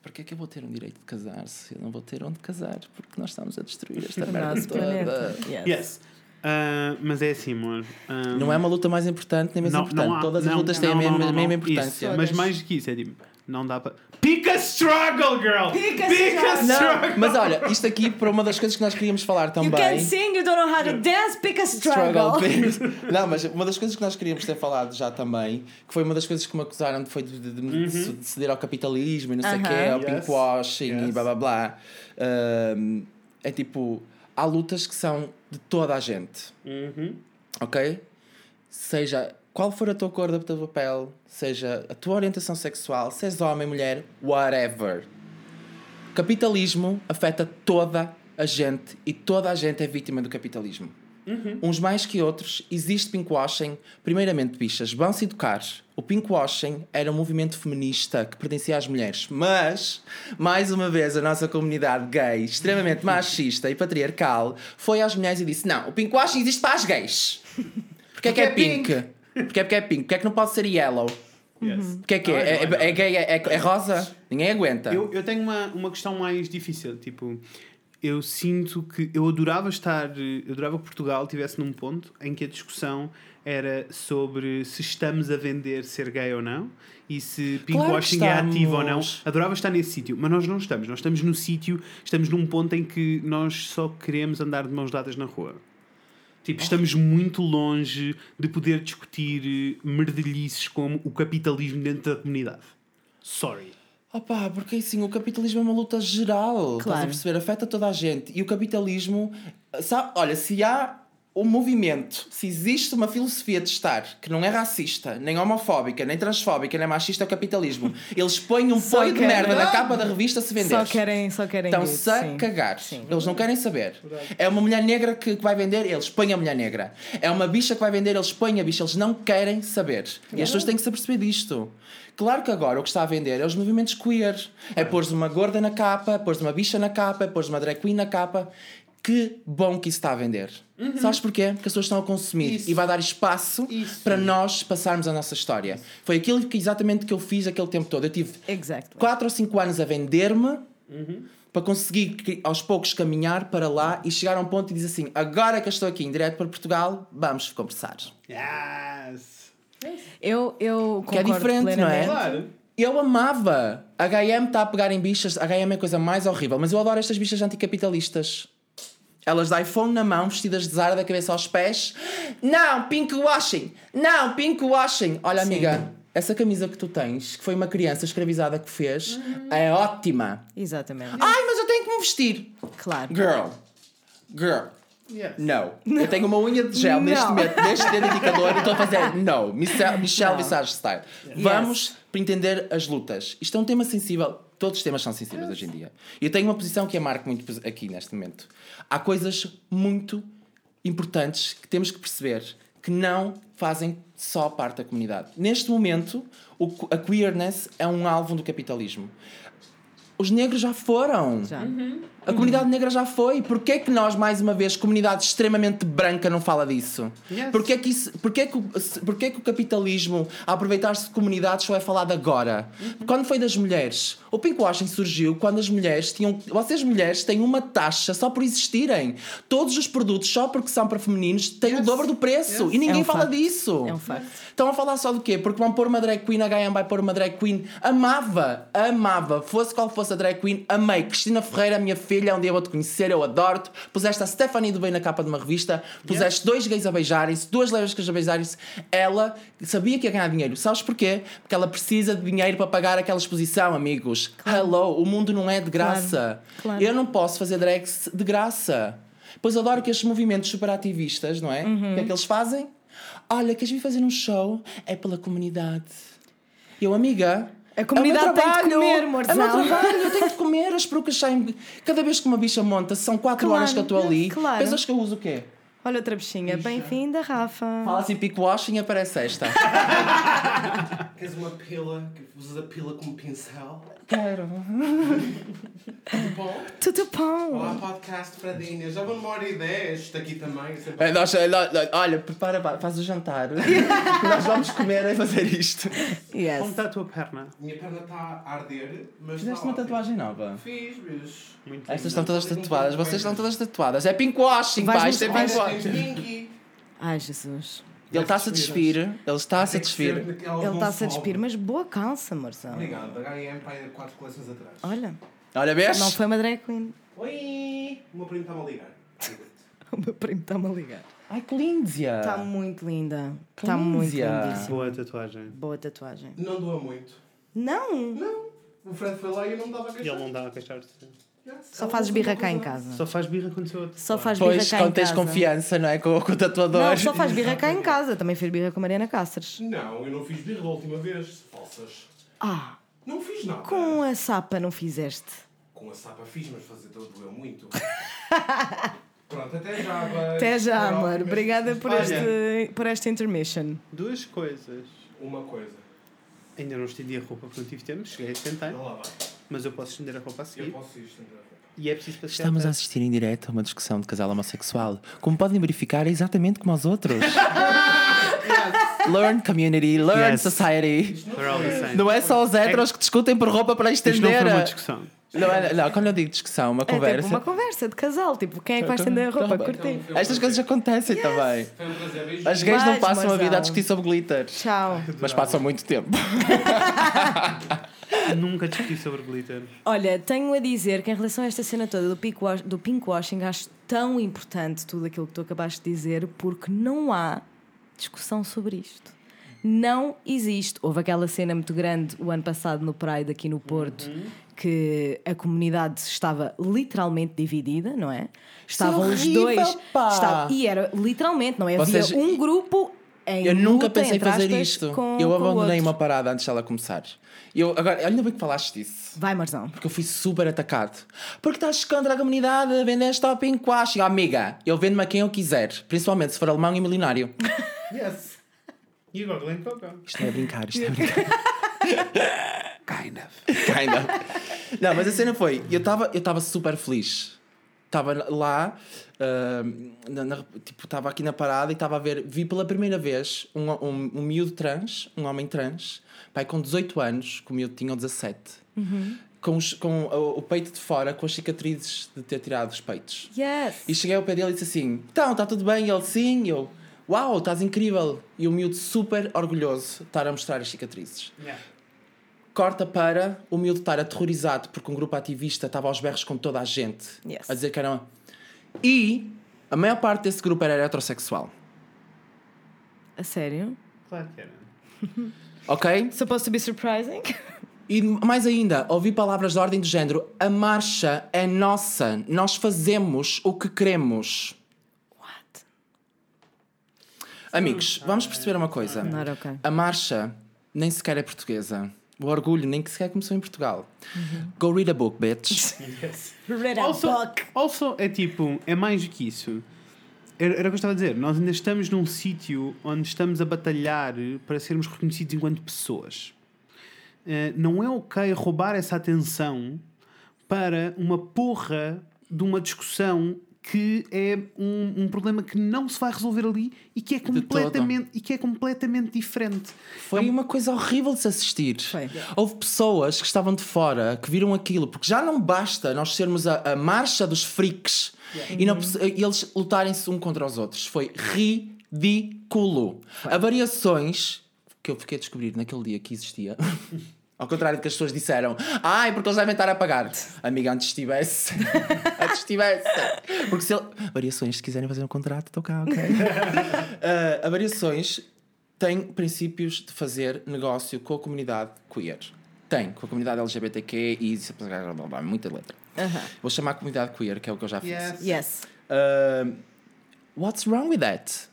Porquê é que eu vou ter um direito de casar se eu não vou ter onde casar? Porque nós estamos a destruir esta merda toda. Yes. Yes. Ah, mas é assim, amor. Ah, Não é uma luta mais importante nem menos importante. há- Todas as não, lutas têm a não, mesma, não, não, mesma não. importância. Isso, Mas mais do que isso, é tipo, não dá para. Pick a struggle, girl! Pick a Pick a struggle. Não, struggle! mas olha, isto aqui para uma das coisas que nós queríamos falar You também. can sing, you don't know how to dance, pick a struggle. things. Não, mas uma das coisas que nós queríamos ter falado já também, que foi uma das coisas que me acusaram foi de, de- de- de ceder ao capitalismo e não sei o Aham. quê, ao Uhum. Yes. pinkwashing e Yes. blá blá blá. Ahm, é tipo, há lutas que são de toda a gente, Uhum. ok? Seja qual for a tua cor da tua pele, seja a tua orientação sexual, se és homem, mulher, whatever. Capitalismo afeta toda a gente e toda a gente é vítima do capitalismo. Uns mais que outros, existe pinkwashing. Primeiramente, bichas, vão-se educar. O pinkwashing era um movimento feminista que pertencia às mulheres. Mas, mais uma vez, a nossa comunidade gay, extremamente machista e patriarcal, foi às mulheres e disse: Não, o pinkwashing existe para as gays. Porque é que é pink? Porque é porque é pink? Porque é que não pode ser yellow? Yes. Porque é que é? É, não, é, é gay? É, é rosa? Ninguém aguenta. Eu, eu tenho uma, uma questão mais difícil. Tipo, eu sinto que eu adorava estar. Eu adorava que Portugal estivesse num ponto em que a discussão era sobre se estamos a vender ser gay ou não e se pinkwashing que é ativo ou não. Adorava estar nesse sítio, mas nós não estamos. Nós estamos no sítio, estamos num ponto em que nós só queremos andar de mãos dadas na rua. Tipo, estamos muito longe de poder discutir eh, merdelhices como o capitalismo dentro da comunidade. Sorry. Opa, porque assim, o capitalismo é uma luta geral. Estás a Claro. perceber? Afeta toda a gente. E o capitalismo. Sabe, olha, se há um movimento, se existe uma filosofia de estar que não é racista, nem homofóbica, nem transfóbica, nem machista, é o capitalismo. Eles põem um Só de merda na capa da revista se vender. Só querem, só querem Estão-se a sim. cagar. Sim. Eles não querem saber. É uma mulher negra que, que vai vender, eles põem a mulher negra. É uma bicha que vai vender, eles põem a bicha. Eles não querem saber. E as pessoas têm que se aperceber disto. Claro que agora o que está a vender é os movimentos queer. É pôr uma gorda na capa, pôr uma bicha na capa, pôr uma drag queen na capa. Que bom que isso está a vender. Sabes porquê? Porque as pessoas estão a consumir Uhum. Isso. e vai dar espaço Isso. para nós passarmos a nossa história. Foi aquilo que exatamente que eu fiz aquele tempo todo. Eu tive Exactly. 4 ou 5 anos a vender-me para conseguir aos poucos caminhar para lá e chegar a um ponto e dizer assim: agora que eu estou aqui em direto para Portugal, vamos conversar. Yes! Eu, eu Que é diferente, não é? plenamente. Claro. Eu amava. A HM está a pegar em bichas. A HM é a coisa mais horrível, mas eu adoro estas bichas anticapitalistas. Elas de iPhone na mão, vestidas de Zara da cabeça aos pés. Não, pink washing! Não, pink washing! Olha, Sim. amiga, essa camisa que tu tens, que foi uma criança escravizada que fez, é ótima. Exatamente. Ai, mas eu tenho que me vestir. Claro. Girl, girl, Yes. Não. Eu tenho uma unha de gel neste momento, neste dedo indicador, e estou a fazer não. Michelle, Michelle. Visage Style. Vamos para entender as lutas. Isto é um tema sensível. Todos os temas são sensíveis hoje em dia. E eu tenho uma posição que a marco muito aqui neste momento. Há coisas muito importantes que temos que perceber que não fazem só parte da comunidade. Neste momento, o que- a queerness é um alvo do capitalismo. Os negros já foram. Já. A comunidade negra já foi. Porquê que nós, mais uma vez, comunidade extremamente branca, não fala disso? Yes. Porquê, que isso, porquê, que, o- se- porquê que o capitalismo, a aproveitar-se de comunidades, só é falado agora? Quando foi das mulheres? O pinkwashing surgiu quando as mulheres tinham. Vocês, mulheres, têm uma taxa só por existirem. Todos os produtos, só porque são para femininos, têm o dobro do preço. E ninguém É um fala facto. disso. É um facto. Estão a falar só do quê? Porque vão pôr uma drag queen, a Gaia vai pôr uma drag queen. Amava, amava, fosse qual fosse a drag queen, amei. Cristina Ferreira, minha filha, um dia vou-te conhecer, eu adoro-te. Puseste a Stephanie do bem na capa de uma revista, puseste dois gays a beijarem-se, duas lésbicas a beijarem-se. Ela sabia que ia ganhar dinheiro. Sabes porquê? Porque ela precisa de dinheiro para pagar aquela exposição, amigos. Hello, o mundo não é de graça. Claro. Eu não posso fazer drags de graça. Pois adoro que estes movimentos superativistas, não é? O que é que eles fazem? Olha, queres vir fazer um show? É pela comunidade. Eu, amiga. A comunidade é o meu tem de trabalho, comer, É o meu amorzão. trabalho, eu tenho de comer. As perucas saem. Cada vez que uma bicha monta, são 4 Claro, horas que eu estou ali. claro. Pensas que eu uso o quê? Olha outra bichinha. Bem-vinda, Rafa. Fala assim, pick washing aparece esta. Queres uma pila que usas a pila como pincel? Quero. Bom, Tudo bom. olá podcast para a Inês. Já vou numa hora e dez. Isto aqui também. isso é É, nós- nós- olha, prepara, faz o jantar. nós vamos comer e fazer isto. Como Yes. está a tua perna? Minha perna está a arder, mas Fizeste está uma tatuagem nova. Fiz, bicho. Muito Estas linda. estão todas tatuadas, vocês estão todas tatuadas. É pinkwashing, pá, isto é pinkwashing. Ai, Jesus. Ele está-se a despir, ele está-se a despir. Ele está-se a despir, mas boa calça, Marzão. Obrigado, da H&M para aí quatro coleções atrás. Olha, Olha, vês? não foi uma drag queen. Oi! O meu primo está-me a ligar. O meu primo está-me a ligar. Ai, que linda! Está muito linda. Está muito lindíssima. Boa tatuagem. Boa tatuagem. Não doa muito. Não! Não. O Fred foi lá e eu não dava a E queixar. ele não dá a queixar-se. Só fazes birra cá em casa. Só faz birra quando sou outro. Só faz birra Pois, cá em quando tens casa. confiança, não é? Com, com o tatuador. Não, só faz birra cá em casa. Também fez birra com a Mariana Cáceres. Não, eu não fiz birra da última vez. Falsas. Ah, Não fiz nada. com a sapa não fizeste. Com a sapa fiz, mas fazer doeu muito. Pronto, até já. beijo. Até já, Era amor. Obrigada por, Olha, este, por esta intermission. Duas coisas. Uma coisa. Ainda não estendi a roupa porque não tive tempo, cheguei a sentar, Não lá vai. Mas eu posso estender a roupa a Eu seguir. posso ir estender a roupa. E é preciso passear. Estamos a assistir em direto a uma discussão de casal homossexual. Como podem verificar, é exatamente como os outros. learn community, learn Yes. society. We're all the same. Não é só os héteros que discutem por roupa para Isto não estender. foi uma discussão. Não, é- não, quando eu digo discussão, uma É tipo conversa. uma conversa de casal. Tipo, quem é que vai estender a roupa? Então, Curti. Estas coisas acontecem também. Prazer. Beijo. As gays não passam a vida a discutir sobre glitter. Tchau. Mas passam muito tempo. Nunca discuti sobre glitter. Olha, tenho a dizer que em relação a esta cena toda do, pink wash, do pinkwashing, acho tão importante tudo aquilo que tu acabaste de dizer, porque não há discussão sobre isto. Não existe. Houve aquela cena muito grande o ano passado no Pride aqui no Porto, que a comunidade estava literalmente dividida, não é? Estavam os horrível, dois. pá! estava- e era literalmente, não é? Havia um grupo em Eu nunca luta, pensei fazer isto. com- eu abandonei uma parada antes dela começar. Eu, agora, ainda bem que falaste disso. Vai, Marzão. Porque eu fui super atacado. Porque estás contra a comunidade, vendeste ao pinkwashing. Oh, amiga, eu vendo-me a quem eu quiser. Principalmente se for alemão e milionário. Yes. E agora, Glen Coco? Isto não é brincar, isto é brincar. Kind of. Kind of. Não, mas a cena foi, eu estava eu tava super feliz. Estava lá, ah, na- na- tipo, estava aqui na parada e estava a ver, vi pela primeira vez um, um, um miúdo trans, um homem trans, pai com 18 anos, que o miúdo tinha 17, com, os- com o, o peito de fora, com as cicatrizes de ter tirado os peitos. Yes. E cheguei ao pé dele e disse assim: Então, está tudo bem? E ele, sim. E eu, Uau, estás incrível. E o miúdo super orgulhoso de estar a mostrar as cicatrizes. Yeah. Corta para o miúdo estar aterrorizado porque um grupo ativista estava aos berros com toda a gente. Yes. A dizer que eram. E a maior parte desse grupo era heterossexual. A sério? Claro que era. Ok? Supposed to be surprising? E mais ainda, ouvi palavras de ordem do género: a marcha é nossa, nós fazemos o que queremos. Amigos, vamos perceber uma coisa. Not okay. A marcha nem sequer é portuguesa. O orgulho nem sequer começou em Portugal. Go read a book, bitch. Read a Also, book. also, é tipo, é mais do que isso. Era, era o que eu estava a dizer. Nós ainda estamos num sítio onde estamos a batalhar para sermos reconhecidos enquanto pessoas. Eh, não é ok roubar essa atenção para uma porra de uma discussão que é um, um problema que não se vai resolver ali e que é completamente, e que é completamente diferente. Foi uma coisa horrível de se assistir. Foi. Houve pessoas que estavam de fora que viram aquilo, porque já não basta nós sermos a, a marcha dos freaks e, não, e eles lutarem-se um contra os outros. Foi ridículo. Há variações que eu fiquei a descobrir naquele dia que existia. Ao contrário do que as pessoas disseram, ai, porque eles devem estar a pagar. Amiga, antes estivesse. antes estivesse. Porque se ele... Variações, se quiserem fazer um contrato, estou cá, ok? Uh, a Variações tem princípios de fazer negócio com a comunidade queer. Tem, com a comunidade LGBTQ e isso, blá, blá, blá, muita letra. Vou chamar a comunidade queer, que é o que eu já fiz. Yes. Uh, what's wrong with that?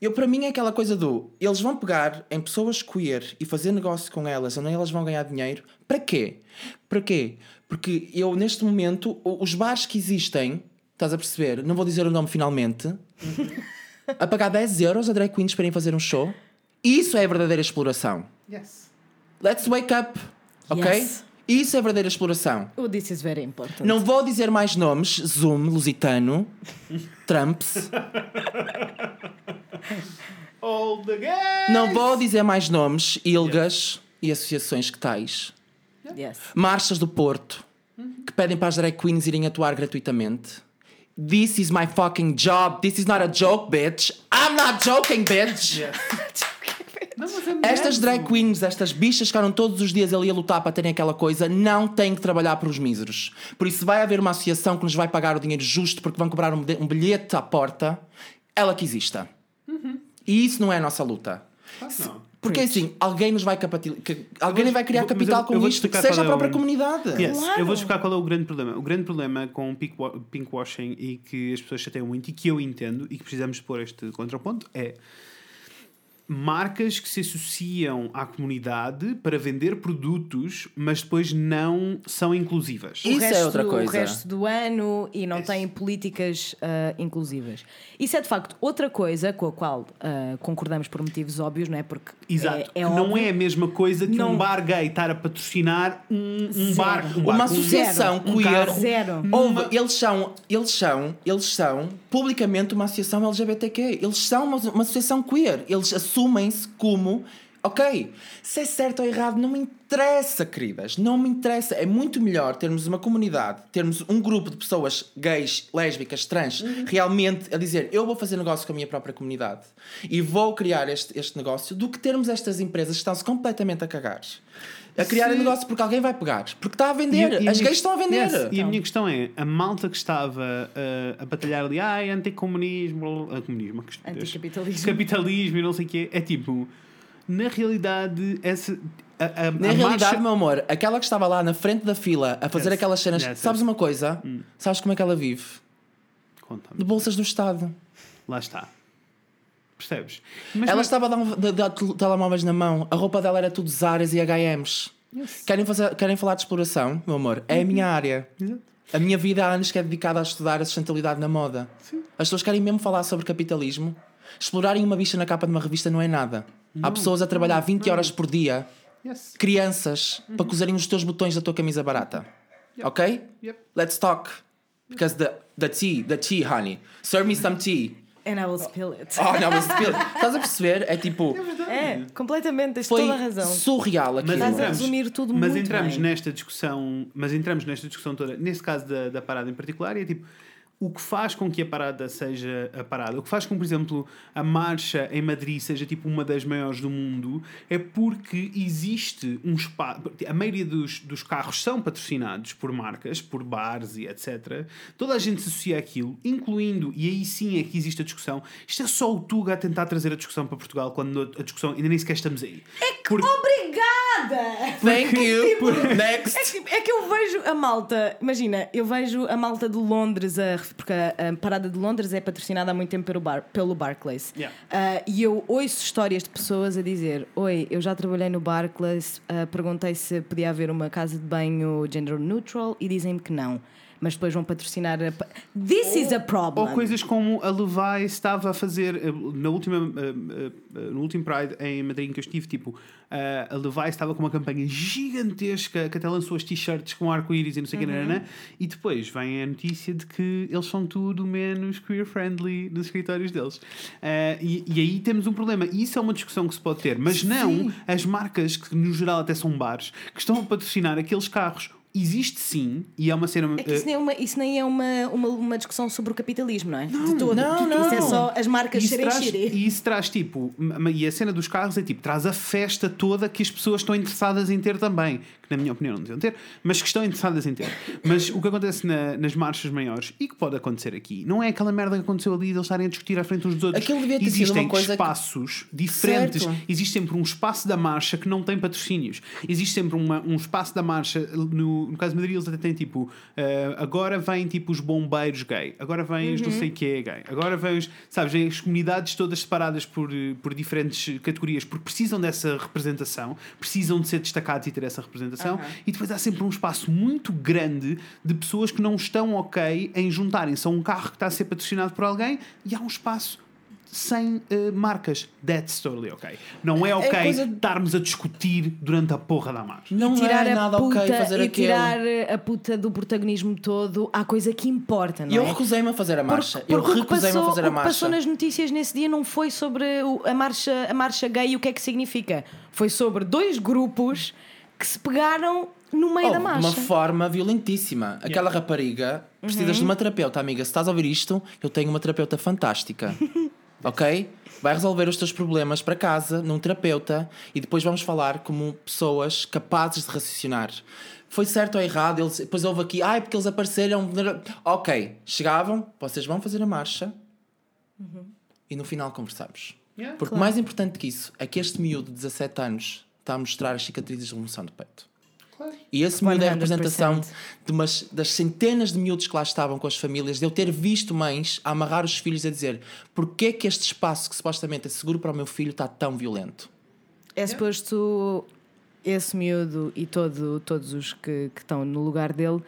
Eu, para mim, é aquela coisa do eles vão pegar em pessoas queer e fazer negócio com elas, onde elas vão ganhar dinheiro. Para quê? Para quê? Porque eu, neste momento, os bares que existem, estás a perceber? Não vou dizer o nome finalmente, a pagar 10 euros a drag queens para irem fazer um show. Isso é a verdadeira exploração. Yes. Let's wake up, ok? Yes. Isso é verdadeira exploração. Oh, this is very important. Não vou dizer mais nomes, Zoom, Lusitano, Trumps. All the guys! Não vou dizer mais nomes, Ilgas e associações que tais. Yes. Marchas do Porto, que pedem para as drag queens irem atuar gratuitamente. This is my fucking job. This is not a joke, bitch. I'm not joking, bitch. Não, é Estas drag queens, estas bichas que ficaram todos os dias ali a lutar para terem aquela coisa, não têm que trabalhar para os míseros. Por isso, vai haver uma associação que nos vai pagar o dinheiro justo porque vão cobrar um bilhe- bilhete à porta, ela que exista. E isso não é a nossa luta. Se- não. Porque assim, alguém nos vai capital... alguém vou- vai criar capital eu- eu com isto, seja a qual é própria o- comunidade. Yes, Claro. eu vou explicar qual é o grande problema. O grande problema com o pinkwa- pinkwashing e que as pessoas chateiam muito e que eu entendo e que precisamos pôr este contraponto é marcas que se associam à comunidade para vender produtos, mas depois não são inclusivas. O Isso é resto outra do- coisa. O resto do ano e não têm políticas ah, inclusivas. Isso é de facto outra coisa com a qual ah, concordamos por motivos óbvios, não é? Porque Exato. é, é não óbvio. é a mesma coisa que Não. um bar gay estar a patrocinar um, um bar. Um bar Uma associação Zero. Um queer. carro. Zero. Houve- eles são, eles são, eles são publicamente uma associação LGBTQ. Eles são uma, uma associação queer. Eles assumem-se como, ok, se é certo ou errado, não me interessa, queridas. Não me interessa. É muito melhor termos uma comunidade, termos um grupo de pessoas gays, lésbicas, trans, realmente a dizer eu vou fazer negócio com a minha própria comunidade e vou criar este, este negócio, do que termos estas empresas que estão-se completamente a cagar. A criar Sim. negócio porque alguém vai pagar. Porque está a E vender. e a As gays estão a vender. Yes, E a minha questão é: a malta que estava uh, a batalhar ali, ai, anticomunismo, ah, comunismo, que estupidez. Anticapitalismo. capitalismo e não sei o quê, é tipo, na realidade, essa. A, a, Na a realidade, marcha- meu amor, aquela que estava lá na frente da fila a fazer Yes. aquelas cenas, Yes, sabes yes. Hum. uma coisa? Sabes como é que ela vive? Conta-me. De bolsas do Estado. Lá está. Percebes? Mas, ela mas- estava a dar, um- de- dar tel- telemóveis na mão, a roupa dela era tudo Zaras e HMs. Querem, fazer, querem falar de exploração, meu amor? É a minha área. Exato. A minha vida há anos que é dedicada a estudar a sustentabilidade na moda. As pessoas querem mesmo falar sobre capitalismo. Explorarem uma bicha na capa de uma revista não é nada. Há pessoas a trabalhar 20 horas por dia, Yes. crianças, para cozerem os teus botões da tua camisa barata. Ok? Yep. Let's talk. Because the, the tea, the tea, honey. Serve me some tea. And I will spill it. Oh, não, mas spill. Estás a perceber? É tipo, É, completamente, tens foi toda a razão. surreal aquilo. Estás a resumir tudo mas muito entramos bem. nesta discussão, mas entramos nesta discussão toda, nesse caso da, da parada em particular, e é tipo o que faz com que a parada seja a parada, o que faz com que, por exemplo, a marcha em Madrid seja tipo uma das maiores do mundo, é porque existe um espaço. A maioria dos, dos carros são patrocinados por marcas, por bares e etc. Toda a gente se associa àquilo, incluindo, e aí sim é que existe a discussão. Isto é só o Tuga a tentar trazer a discussão para Portugal quando a discussão ainda nem sequer estamos aí. É que Obrigada! Thank you. É Next. que, é que eu vejo a malta, imagina, eu vejo a malta de Londres, a- porque a, a parada de Londres é patrocinada há muito tempo pelo, bar, pelo Barclays. Yeah. Ah, e eu ouço histórias de pessoas a dizer: Oi, eu já trabalhei no Barclays, ah, perguntei se podia haver uma casa de banho gender neutral e dizem-me que não. Mas depois vão patrocinar. A... This is a problem. Ou coisas como a Levi estava a fazer eh, na última, eh, eh, no último Pride em Madrid em que eu estive, tipo, a Levi estava com uma campanha gigantesca que até lançou as t-shirts com arco-íris e não sei o que, nananã, e depois vem a notícia de que eles são tudo menos queer-friendly nos escritórios deles. E, e aí temos um problema. E isso é uma discussão que se pode ter, mas não as marcas que no geral até são bares que estão a patrocinar aqueles carros. Existe sim, e é uma cena. É que isso nem é, uma, isso nem é uma, uma, uma discussão sobre o capitalismo, não é? de todo. não, Isso é não. só as marcas isso serem traz, e isso traz tipo, e a cena dos carros é tipo, traz a festa toda que as pessoas estão interessadas em ter também, que na minha opinião não deviam ter, mas que estão interessadas em ter. Mas o que acontece na- nas marchas maiores e que pode acontecer aqui, não é aquela merda que aconteceu ali de eles estarem a discutir à frente uns dos outros. Aquilo devia ter sido Existem coisa que- espaços diferentes, Certo. existe sempre um espaço da marcha que não tem patrocínios, existe sempre uma- um espaço da marcha, no, no caso de Madrid eles até têm tipo, eh, agora vêm tipo os bombeiros gay, agora vêm os não sei que é gay, agora vêm os, sabes, as comunidades todas separadas por, por diferentes categorias, porque precisam dessa representação, precisam de ser destacados e ter essa representação, e depois há sempre um espaço muito grande de pessoas que não estão ok em juntarem-se a um carro que está a ser patrocinado por alguém e há um espaço sem eh, marcas. That's totally ok. Não é ok coisa de- estarmos a discutir durante a porra da marcha. Não tirar é a nada puta, ok fazer e aquilo. tirar a puta do protagonismo todo à coisa que importa, não E eu é? recusei-me a fazer a marcha. Porque- eu porque que recusei-me a passou- fazer a O que passou marcha. nas notícias nesse dia não foi sobre a, marcha, a marcha gay e o que é que significa. Foi sobre dois grupos que se pegaram no meio Oh, da de marcha. uma forma violentíssima. Aquela rapariga, precisas de uma terapeuta, amiga. Se estás a ouvir isto, eu tenho uma terapeuta fantástica. ok? Vai resolver os teus problemas para casa, num terapeuta, e depois vamos falar como pessoas capazes de raciocinar. Foi certo ou errado? Eles, depois houve aqui, ai, porque eles apareceram. Ok, chegavam, vocês vão fazer a marcha e no final conversamos. Yeah. Porque mais importante que isso é que este miúdo de 17 anos está a mostrar as cicatrizes de remoção do peito. E esse miúdo é a 100%. representação de umas, das centenas de miúdos que lá estavam com as famílias, de eu ter visto mães a amarrar os filhos a dizer porquê que este espaço que supostamente é seguro para o meu filho está tão violento? É suposto esse miúdo e todo, todos os que, que estão no lugar dele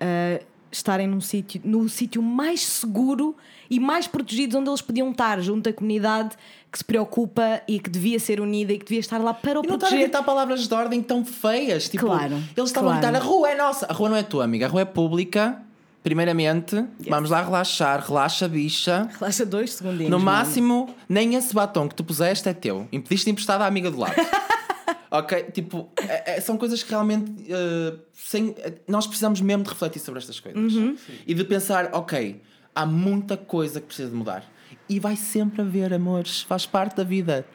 ah, estarem num sítio, no sítio mais seguro e mais protegido onde eles podiam estar, junto da comunidade que se preocupa e que devia ser unida e que devia estar lá para o E não estar a proteger. gritar palavras de ordem tão feias. Tipo, Claro, eles estavam a claro. gritar: a rua é nossa. A rua não é tua, amiga. A rua é pública. Primeiramente, vamos lá relaxar. Relaxa, bicha. Relaxa dois segundinhos. No mano. máximo, nem esse batom que tu puseste é teu. Impediste emprestado à amiga do lado. ok? Tipo, é- é- são coisas que realmente. eh, sem, eh, nós precisamos mesmo de refletir sobre estas coisas. E de pensar, ok, há muita coisa que precisa de mudar. E vai sempre haver amores, faz parte da vida.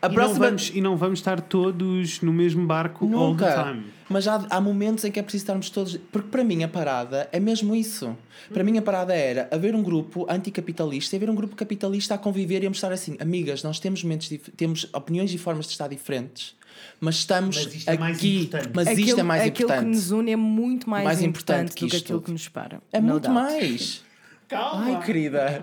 A E, não próxima. vamos, e não vamos estar todos no mesmo barco all the Nunca. time. Mas há, há momentos em que é preciso estarmos todos. Porque para mim a parada é mesmo isso. Para mim a parada era haver um grupo anticapitalista e haver um grupo capitalista a conviver e a mostrar assim: amigas, nós temos, momentos dif- temos opiniões e formas de estar diferentes, mas estamos Mas isto é mais aqui. importante. mas aquilo, isto é mais aquilo importante. que nos une é muito mais, Mais importante, importante que do que aquilo tudo. que nos separa. É muito doubt. mais. Calma. Ai, querida.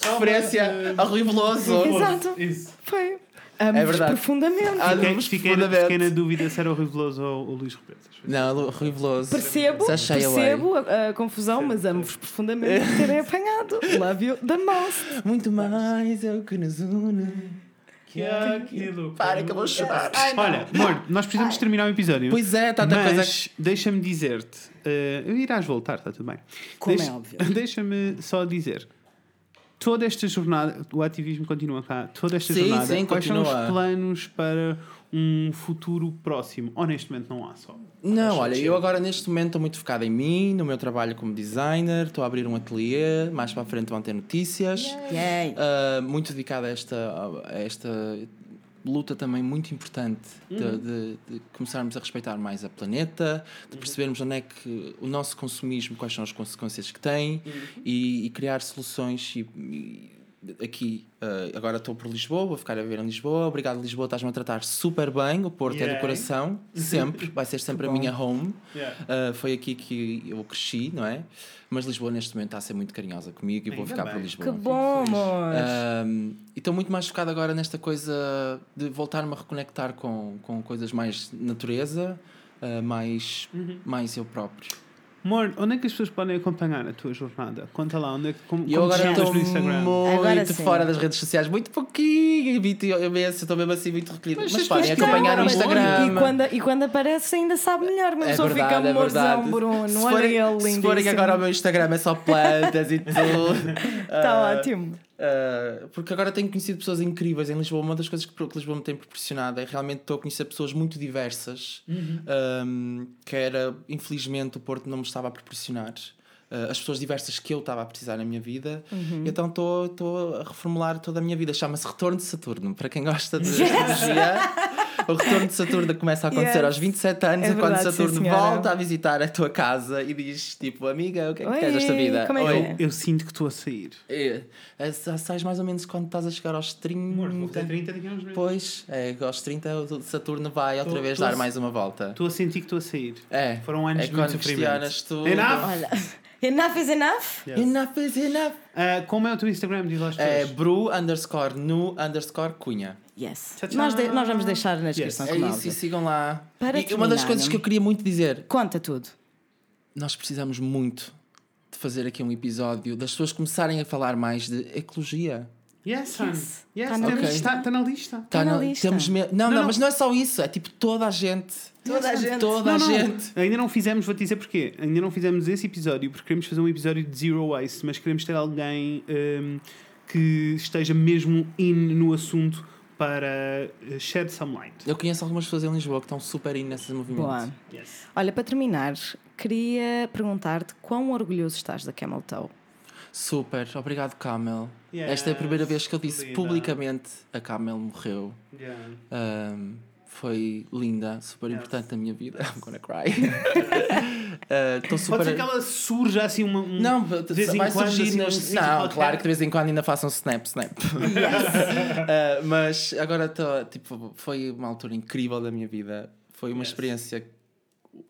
Referência a Rui Veloso. Exato. Isso. Foi. Amo-vos verdade. profundamente. Ah, Fiquei, fiquei, na, profundamente. fiquei na dúvida se era o Rui Veloso ou o Luís Representas. Não, Rui Veloso. Percebo, percebo a, a confusão, mas amo-vos profundamente por terem apanhado. Love you the most. Muito mais é o que nos une. Que aquilo. Para que eu vou chorar. Olha, amor, nós precisamos terminar o episódio. Pois é, tanta mas coisa. deixa-me dizer-te. eh, irás voltar, está tudo bem. Como Deixa- é óbvio. Deixa-me só dizer. Toda esta jornada, o ativismo continua cá. Toda esta Sim, jornada, sim, quais são continua. os planos para um futuro próximo? Honestamente, não há só. Não, Acho olha, eu agora neste momento estou muito focado em mim, no meu trabalho como designer, estou a abrir um ateliê, mais para a frente vão ter notícias. Yay. Uh, muito dedicado a esta, a esta luta também muito importante de, de- de começarmos a respeitar mais a planeta, de percebermos onde é que o nosso consumismo, quais são as consequências que tem e, e criar soluções e, e aqui, uh, agora estou por Lisboa, vou ficar a viver em Lisboa. Obrigado, Lisboa, estás-me a tratar super bem. O Porto é Yay. do coração, sempre, vai ser sempre a minha home. Yeah. Uh, foi aqui que eu cresci, não é? Mas Lisboa neste momento está a ser muito carinhosa comigo e vou ficar bem. por Lisboa. Que bom, amor. Um, e estou muito mais focado agora nesta coisa de voltar-me a reconectar com, com coisas mais natureza, uh, mais, Uhum. mais eu próprio. Amor, onde é que as pessoas podem acompanhar a tua jornada? Conta lá, onde é que, como, eu como agora chamas estou no Instagram? Agora muito sim. fora das redes sociais, muito pouquinho, eu imenso, estou mesmo assim muito recolhido. Mas Mas, as podem acompanhar no querem, Instagram. E quando, e quando aparece ainda sabe melhor, uma É pessoa verdade, fica é amorzão, verdade. Bruno. Se Olha forem, ele, se lindíssimo. forem agora ao meu Instagram é só plantas e tudo. Está Ah, ótimo. Uh, porque agora tenho conhecido pessoas incríveis em Lisboa. Uma das coisas que, que Lisboa me tem proporcionado é realmente estou a conhecer pessoas muito diversas, um, que era, infelizmente, o Porto não me estava a proporcionar. Uh, as pessoas diversas que eu estava a precisar na minha vida, e então estou estou a reformular toda a minha vida. Chama-se Retorno de Saturno. Para quem gosta de astrologia, o Retorno de Saturno começa a acontecer Yes. aos 27 anos, É é, quando verdade, sim, Saturno senhora. volta a visitar a tua casa e diz: Tipo, amiga, o que é que Oi, queres desta vida? como é que Oi. é? Eu sinto que estou a sair. É, é, sa- sais mais ou menos quando estás a chegar aos 30. Amor, vou fazer 30 daqui a uns meses. Pois, é, aos 30 o Saturno vai outra Tô- vez tô dar a- mais uma volta. Estou a sentir que estou a sair. É, Foram anos é de muito quando sofrimento. tudo. Enough! Olha, enough is enough. Yes. Enough is enough. Ah, como é o teu Instagram? Diz lá É pessoas. Bru underscore nu underscore cunha. Yes. Tchau, tchau. Nós, de- nós vamos deixar na descrição É isso, e sigam lá. Para e uma das terminar, coisas que eu queria muito dizer, Conta tudo. nós precisamos muito de fazer aqui um episódio das pessoas começarem a falar mais de ecologia. Yes, son. Yes. Yes, Tá na temos- lista. está tá na lista. Tá na no- lista. Temos me- não, não, não. mas não é só isso, é tipo toda a gente. Toda a gente. Toda Não, a não, gente. Ainda não fizemos, vou-te dizer porquê. Ainda não fizemos esse episódio porque queremos fazer um episódio de Zero Waste, mas queremos ter alguém hum, que esteja mesmo in no assunto para uh, shed some light. Eu conheço algumas pessoas em Lisboa que estão super in nesse movimento. Boa. Yes. Olha, para terminar, queria perguntar-te quão orgulhoso estás da Camel Toe. Super, obrigado Camel. Yes, Esta é a primeira vez que eu disse linda. publicamente a Camel morreu. Yeah. Um, foi linda, super Yes. importante na minha vida. I'm gonna cry. Uh, Estou super. Pode ser que ela surja assim uma. um- Não, de vez em vai quando, surgir assim, nas... um Não, qualquer. claro que de vez em quando ainda façam snap, snap. Uh, mas agora estou, tipo, foi uma altura incrível da minha vida. Foi uma Yes. experiência.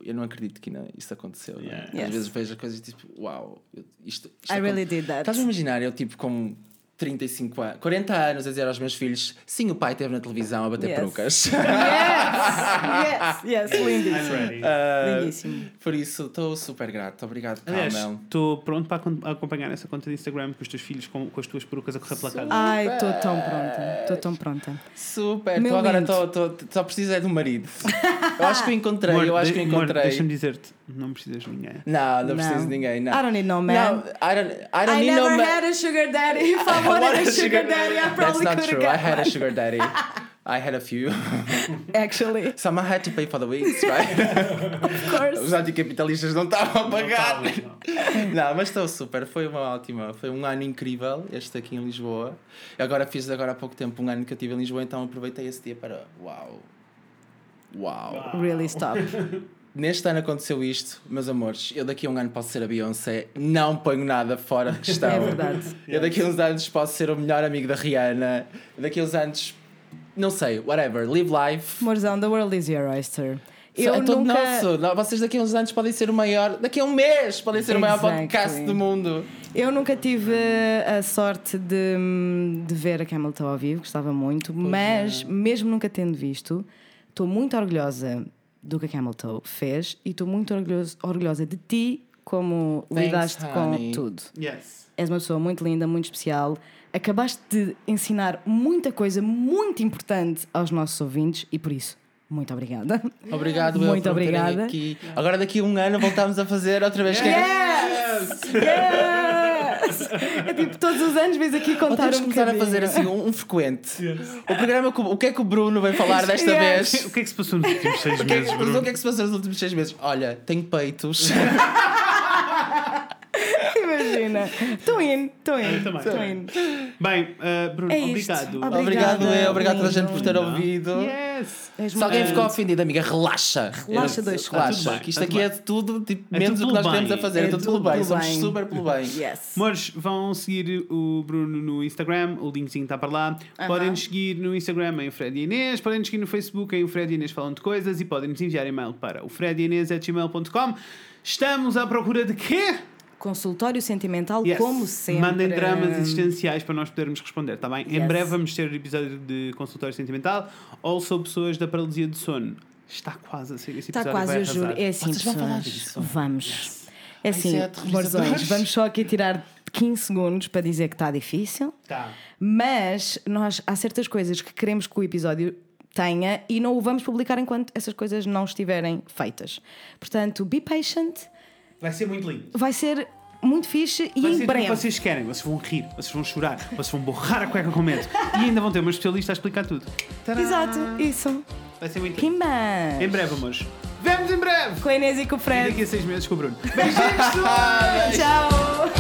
Eu não acredito que ainda isso aconteceu. não é? Yeah. Às Yes. vezes vejo as coisas e tipo, uau, eu- isto, isto I really did that. Estás a imaginar, eu tipo com 35 anos, 40 anos a dizer aos meus filhos: sim, o pai esteve na televisão a bater Yes. perucas. Yes, yes, yes, I'm lindíssimo. Uh, Lindíssimo. por isso, estou super grato. Obrigado, Aliás, Carmel. estou pronto para acom- acompanhar essa conta de Instagram com os teus filhos com, com as tuas perucas a correr pela casa. Ai, estou tão pronta. Estou tão pronta. Super, Meu tô agora tô, tô, só preciso é de um marido. Eu acho que o encontrei, Amor, eu acho que o encontrei. Deixa-me dizer-te, não precisas de ninguém. Não, não preciso Não. de ninguém, não. I don't need no man. No, I don't, I don't I need never no man. had a sugar daddy. Wanted want a sugar daddy, I That's probably not could true. I had a got sugar daddy. I had a few. one. Actually, Someone had to pay for the wigs, right? of course. Os anticapitalistas não estavam a pagar. Não, mas estou super. Foi uma ótima. Foi um ano incrível, este aqui em Lisboa. Agora fiz agora há pouco tempo um ano que eu estive em Lisboa, então aproveitei esse dia para. Uau! Uau! Really stop. Neste ano aconteceu isto, meus amores. Eu daqui a um ano posso ser a Beyoncé, não ponho nada fora de questão. É verdade. Eu daqui a uns anos posso ser o melhor amigo da Rihanna. Eu daqui a uns anos, não sei, whatever, live life. Morzão, the world is your oyster. Eu é todo nunca... nosso. Vocês daqui a uns anos podem ser o maior, daqui a um mês podem ser o maior Exactly. podcast do mundo. Eu nunca tive a sorte de, de ver a Camel Toe ao vivo, gostava muito, mas mesmo nunca tendo visto, estou muito orgulhosa do que a Camel Toe fez e estou muito orgulhoso, orgulhosa de ti como Thanks, lidaste honey. com tudo. Yes. És uma pessoa muito linda, muito especial. Acabaste de ensinar muita coisa muito importante aos nossos ouvintes e por isso, muito obrigada. Obrigado, Muito obrigada. Aqui. Agora daqui a um ano voltamos a fazer outra vez. que é- Yes! Yes! É tipo, todos os anos vens aqui contar um começar a bocadinho. fazer assim um, um frequente. O programa, que o que é que o Bruno vai falar desta Yes. vez? O que é que se passou nos últimos seis O que, é meses, que, Bruno? o que é que se passou nos últimos seis meses? Olha, tenho peitos. Imagina. Estou in, estou in. Eu também. Estou in. Bem, uh, Bruno, É obrigado. Obrigada, Obrigado, eu. Obrigado a toda a gente por ter ouvido. Yes! És Se alguém ficou ofendido, amiga, relaxa. Relaxa dois tudo Relaxa. bem, que isto está aqui é tudo tipo, É menos tudo o que nós queremos bem. a fazer. É, É tudo tudo pelo bem. pelo Somos bem. super pelo bem. Yes. Amores, vão seguir o Bruno no Instagram, o linkzinho está para lá. Podem nos seguir no Instagram em Fred e Inês, podem nos seguir no Facebook em o Fred e Inês Falam de Coisas e podem nos enviar e-mail para o fredinês.gmail.com. Estamos à procura de quê? Consultório sentimental, Yes. como sempre. Mandem dramas existenciais para nós podermos responder, está bem? Em Yes. breve vamos ter episódio de consultório sentimental ou sobre pessoas da paralisia de sono. Está quase a ser esse Está quase, eu juro. É assim, Vocês vão falar pessoas. disso? Vamos. É assim, é aterrorizador. Borzões, vamos só aqui tirar 15 segundos para dizer que está difícil. Tá. Mas nós há certas coisas que queremos que o episódio tenha e não o vamos publicar enquanto essas coisas não estiverem feitas. Portanto, be patient, Vai ser muito lindo. vai ser muito fixe e Vai em ser tudo o breve. que vocês querem. Vocês vão rir, vocês vão chorar, vocês vão borrar a cueca com medo. E ainda vão ter uma especialista a explicar tudo. Tadá! Exato, isso. Vai ser muito lindo. Em breve, amores. Vemos em breve! Com a Inês e com o E Fred. daqui a seis meses com o Bruno. Beijinhos, pessoal!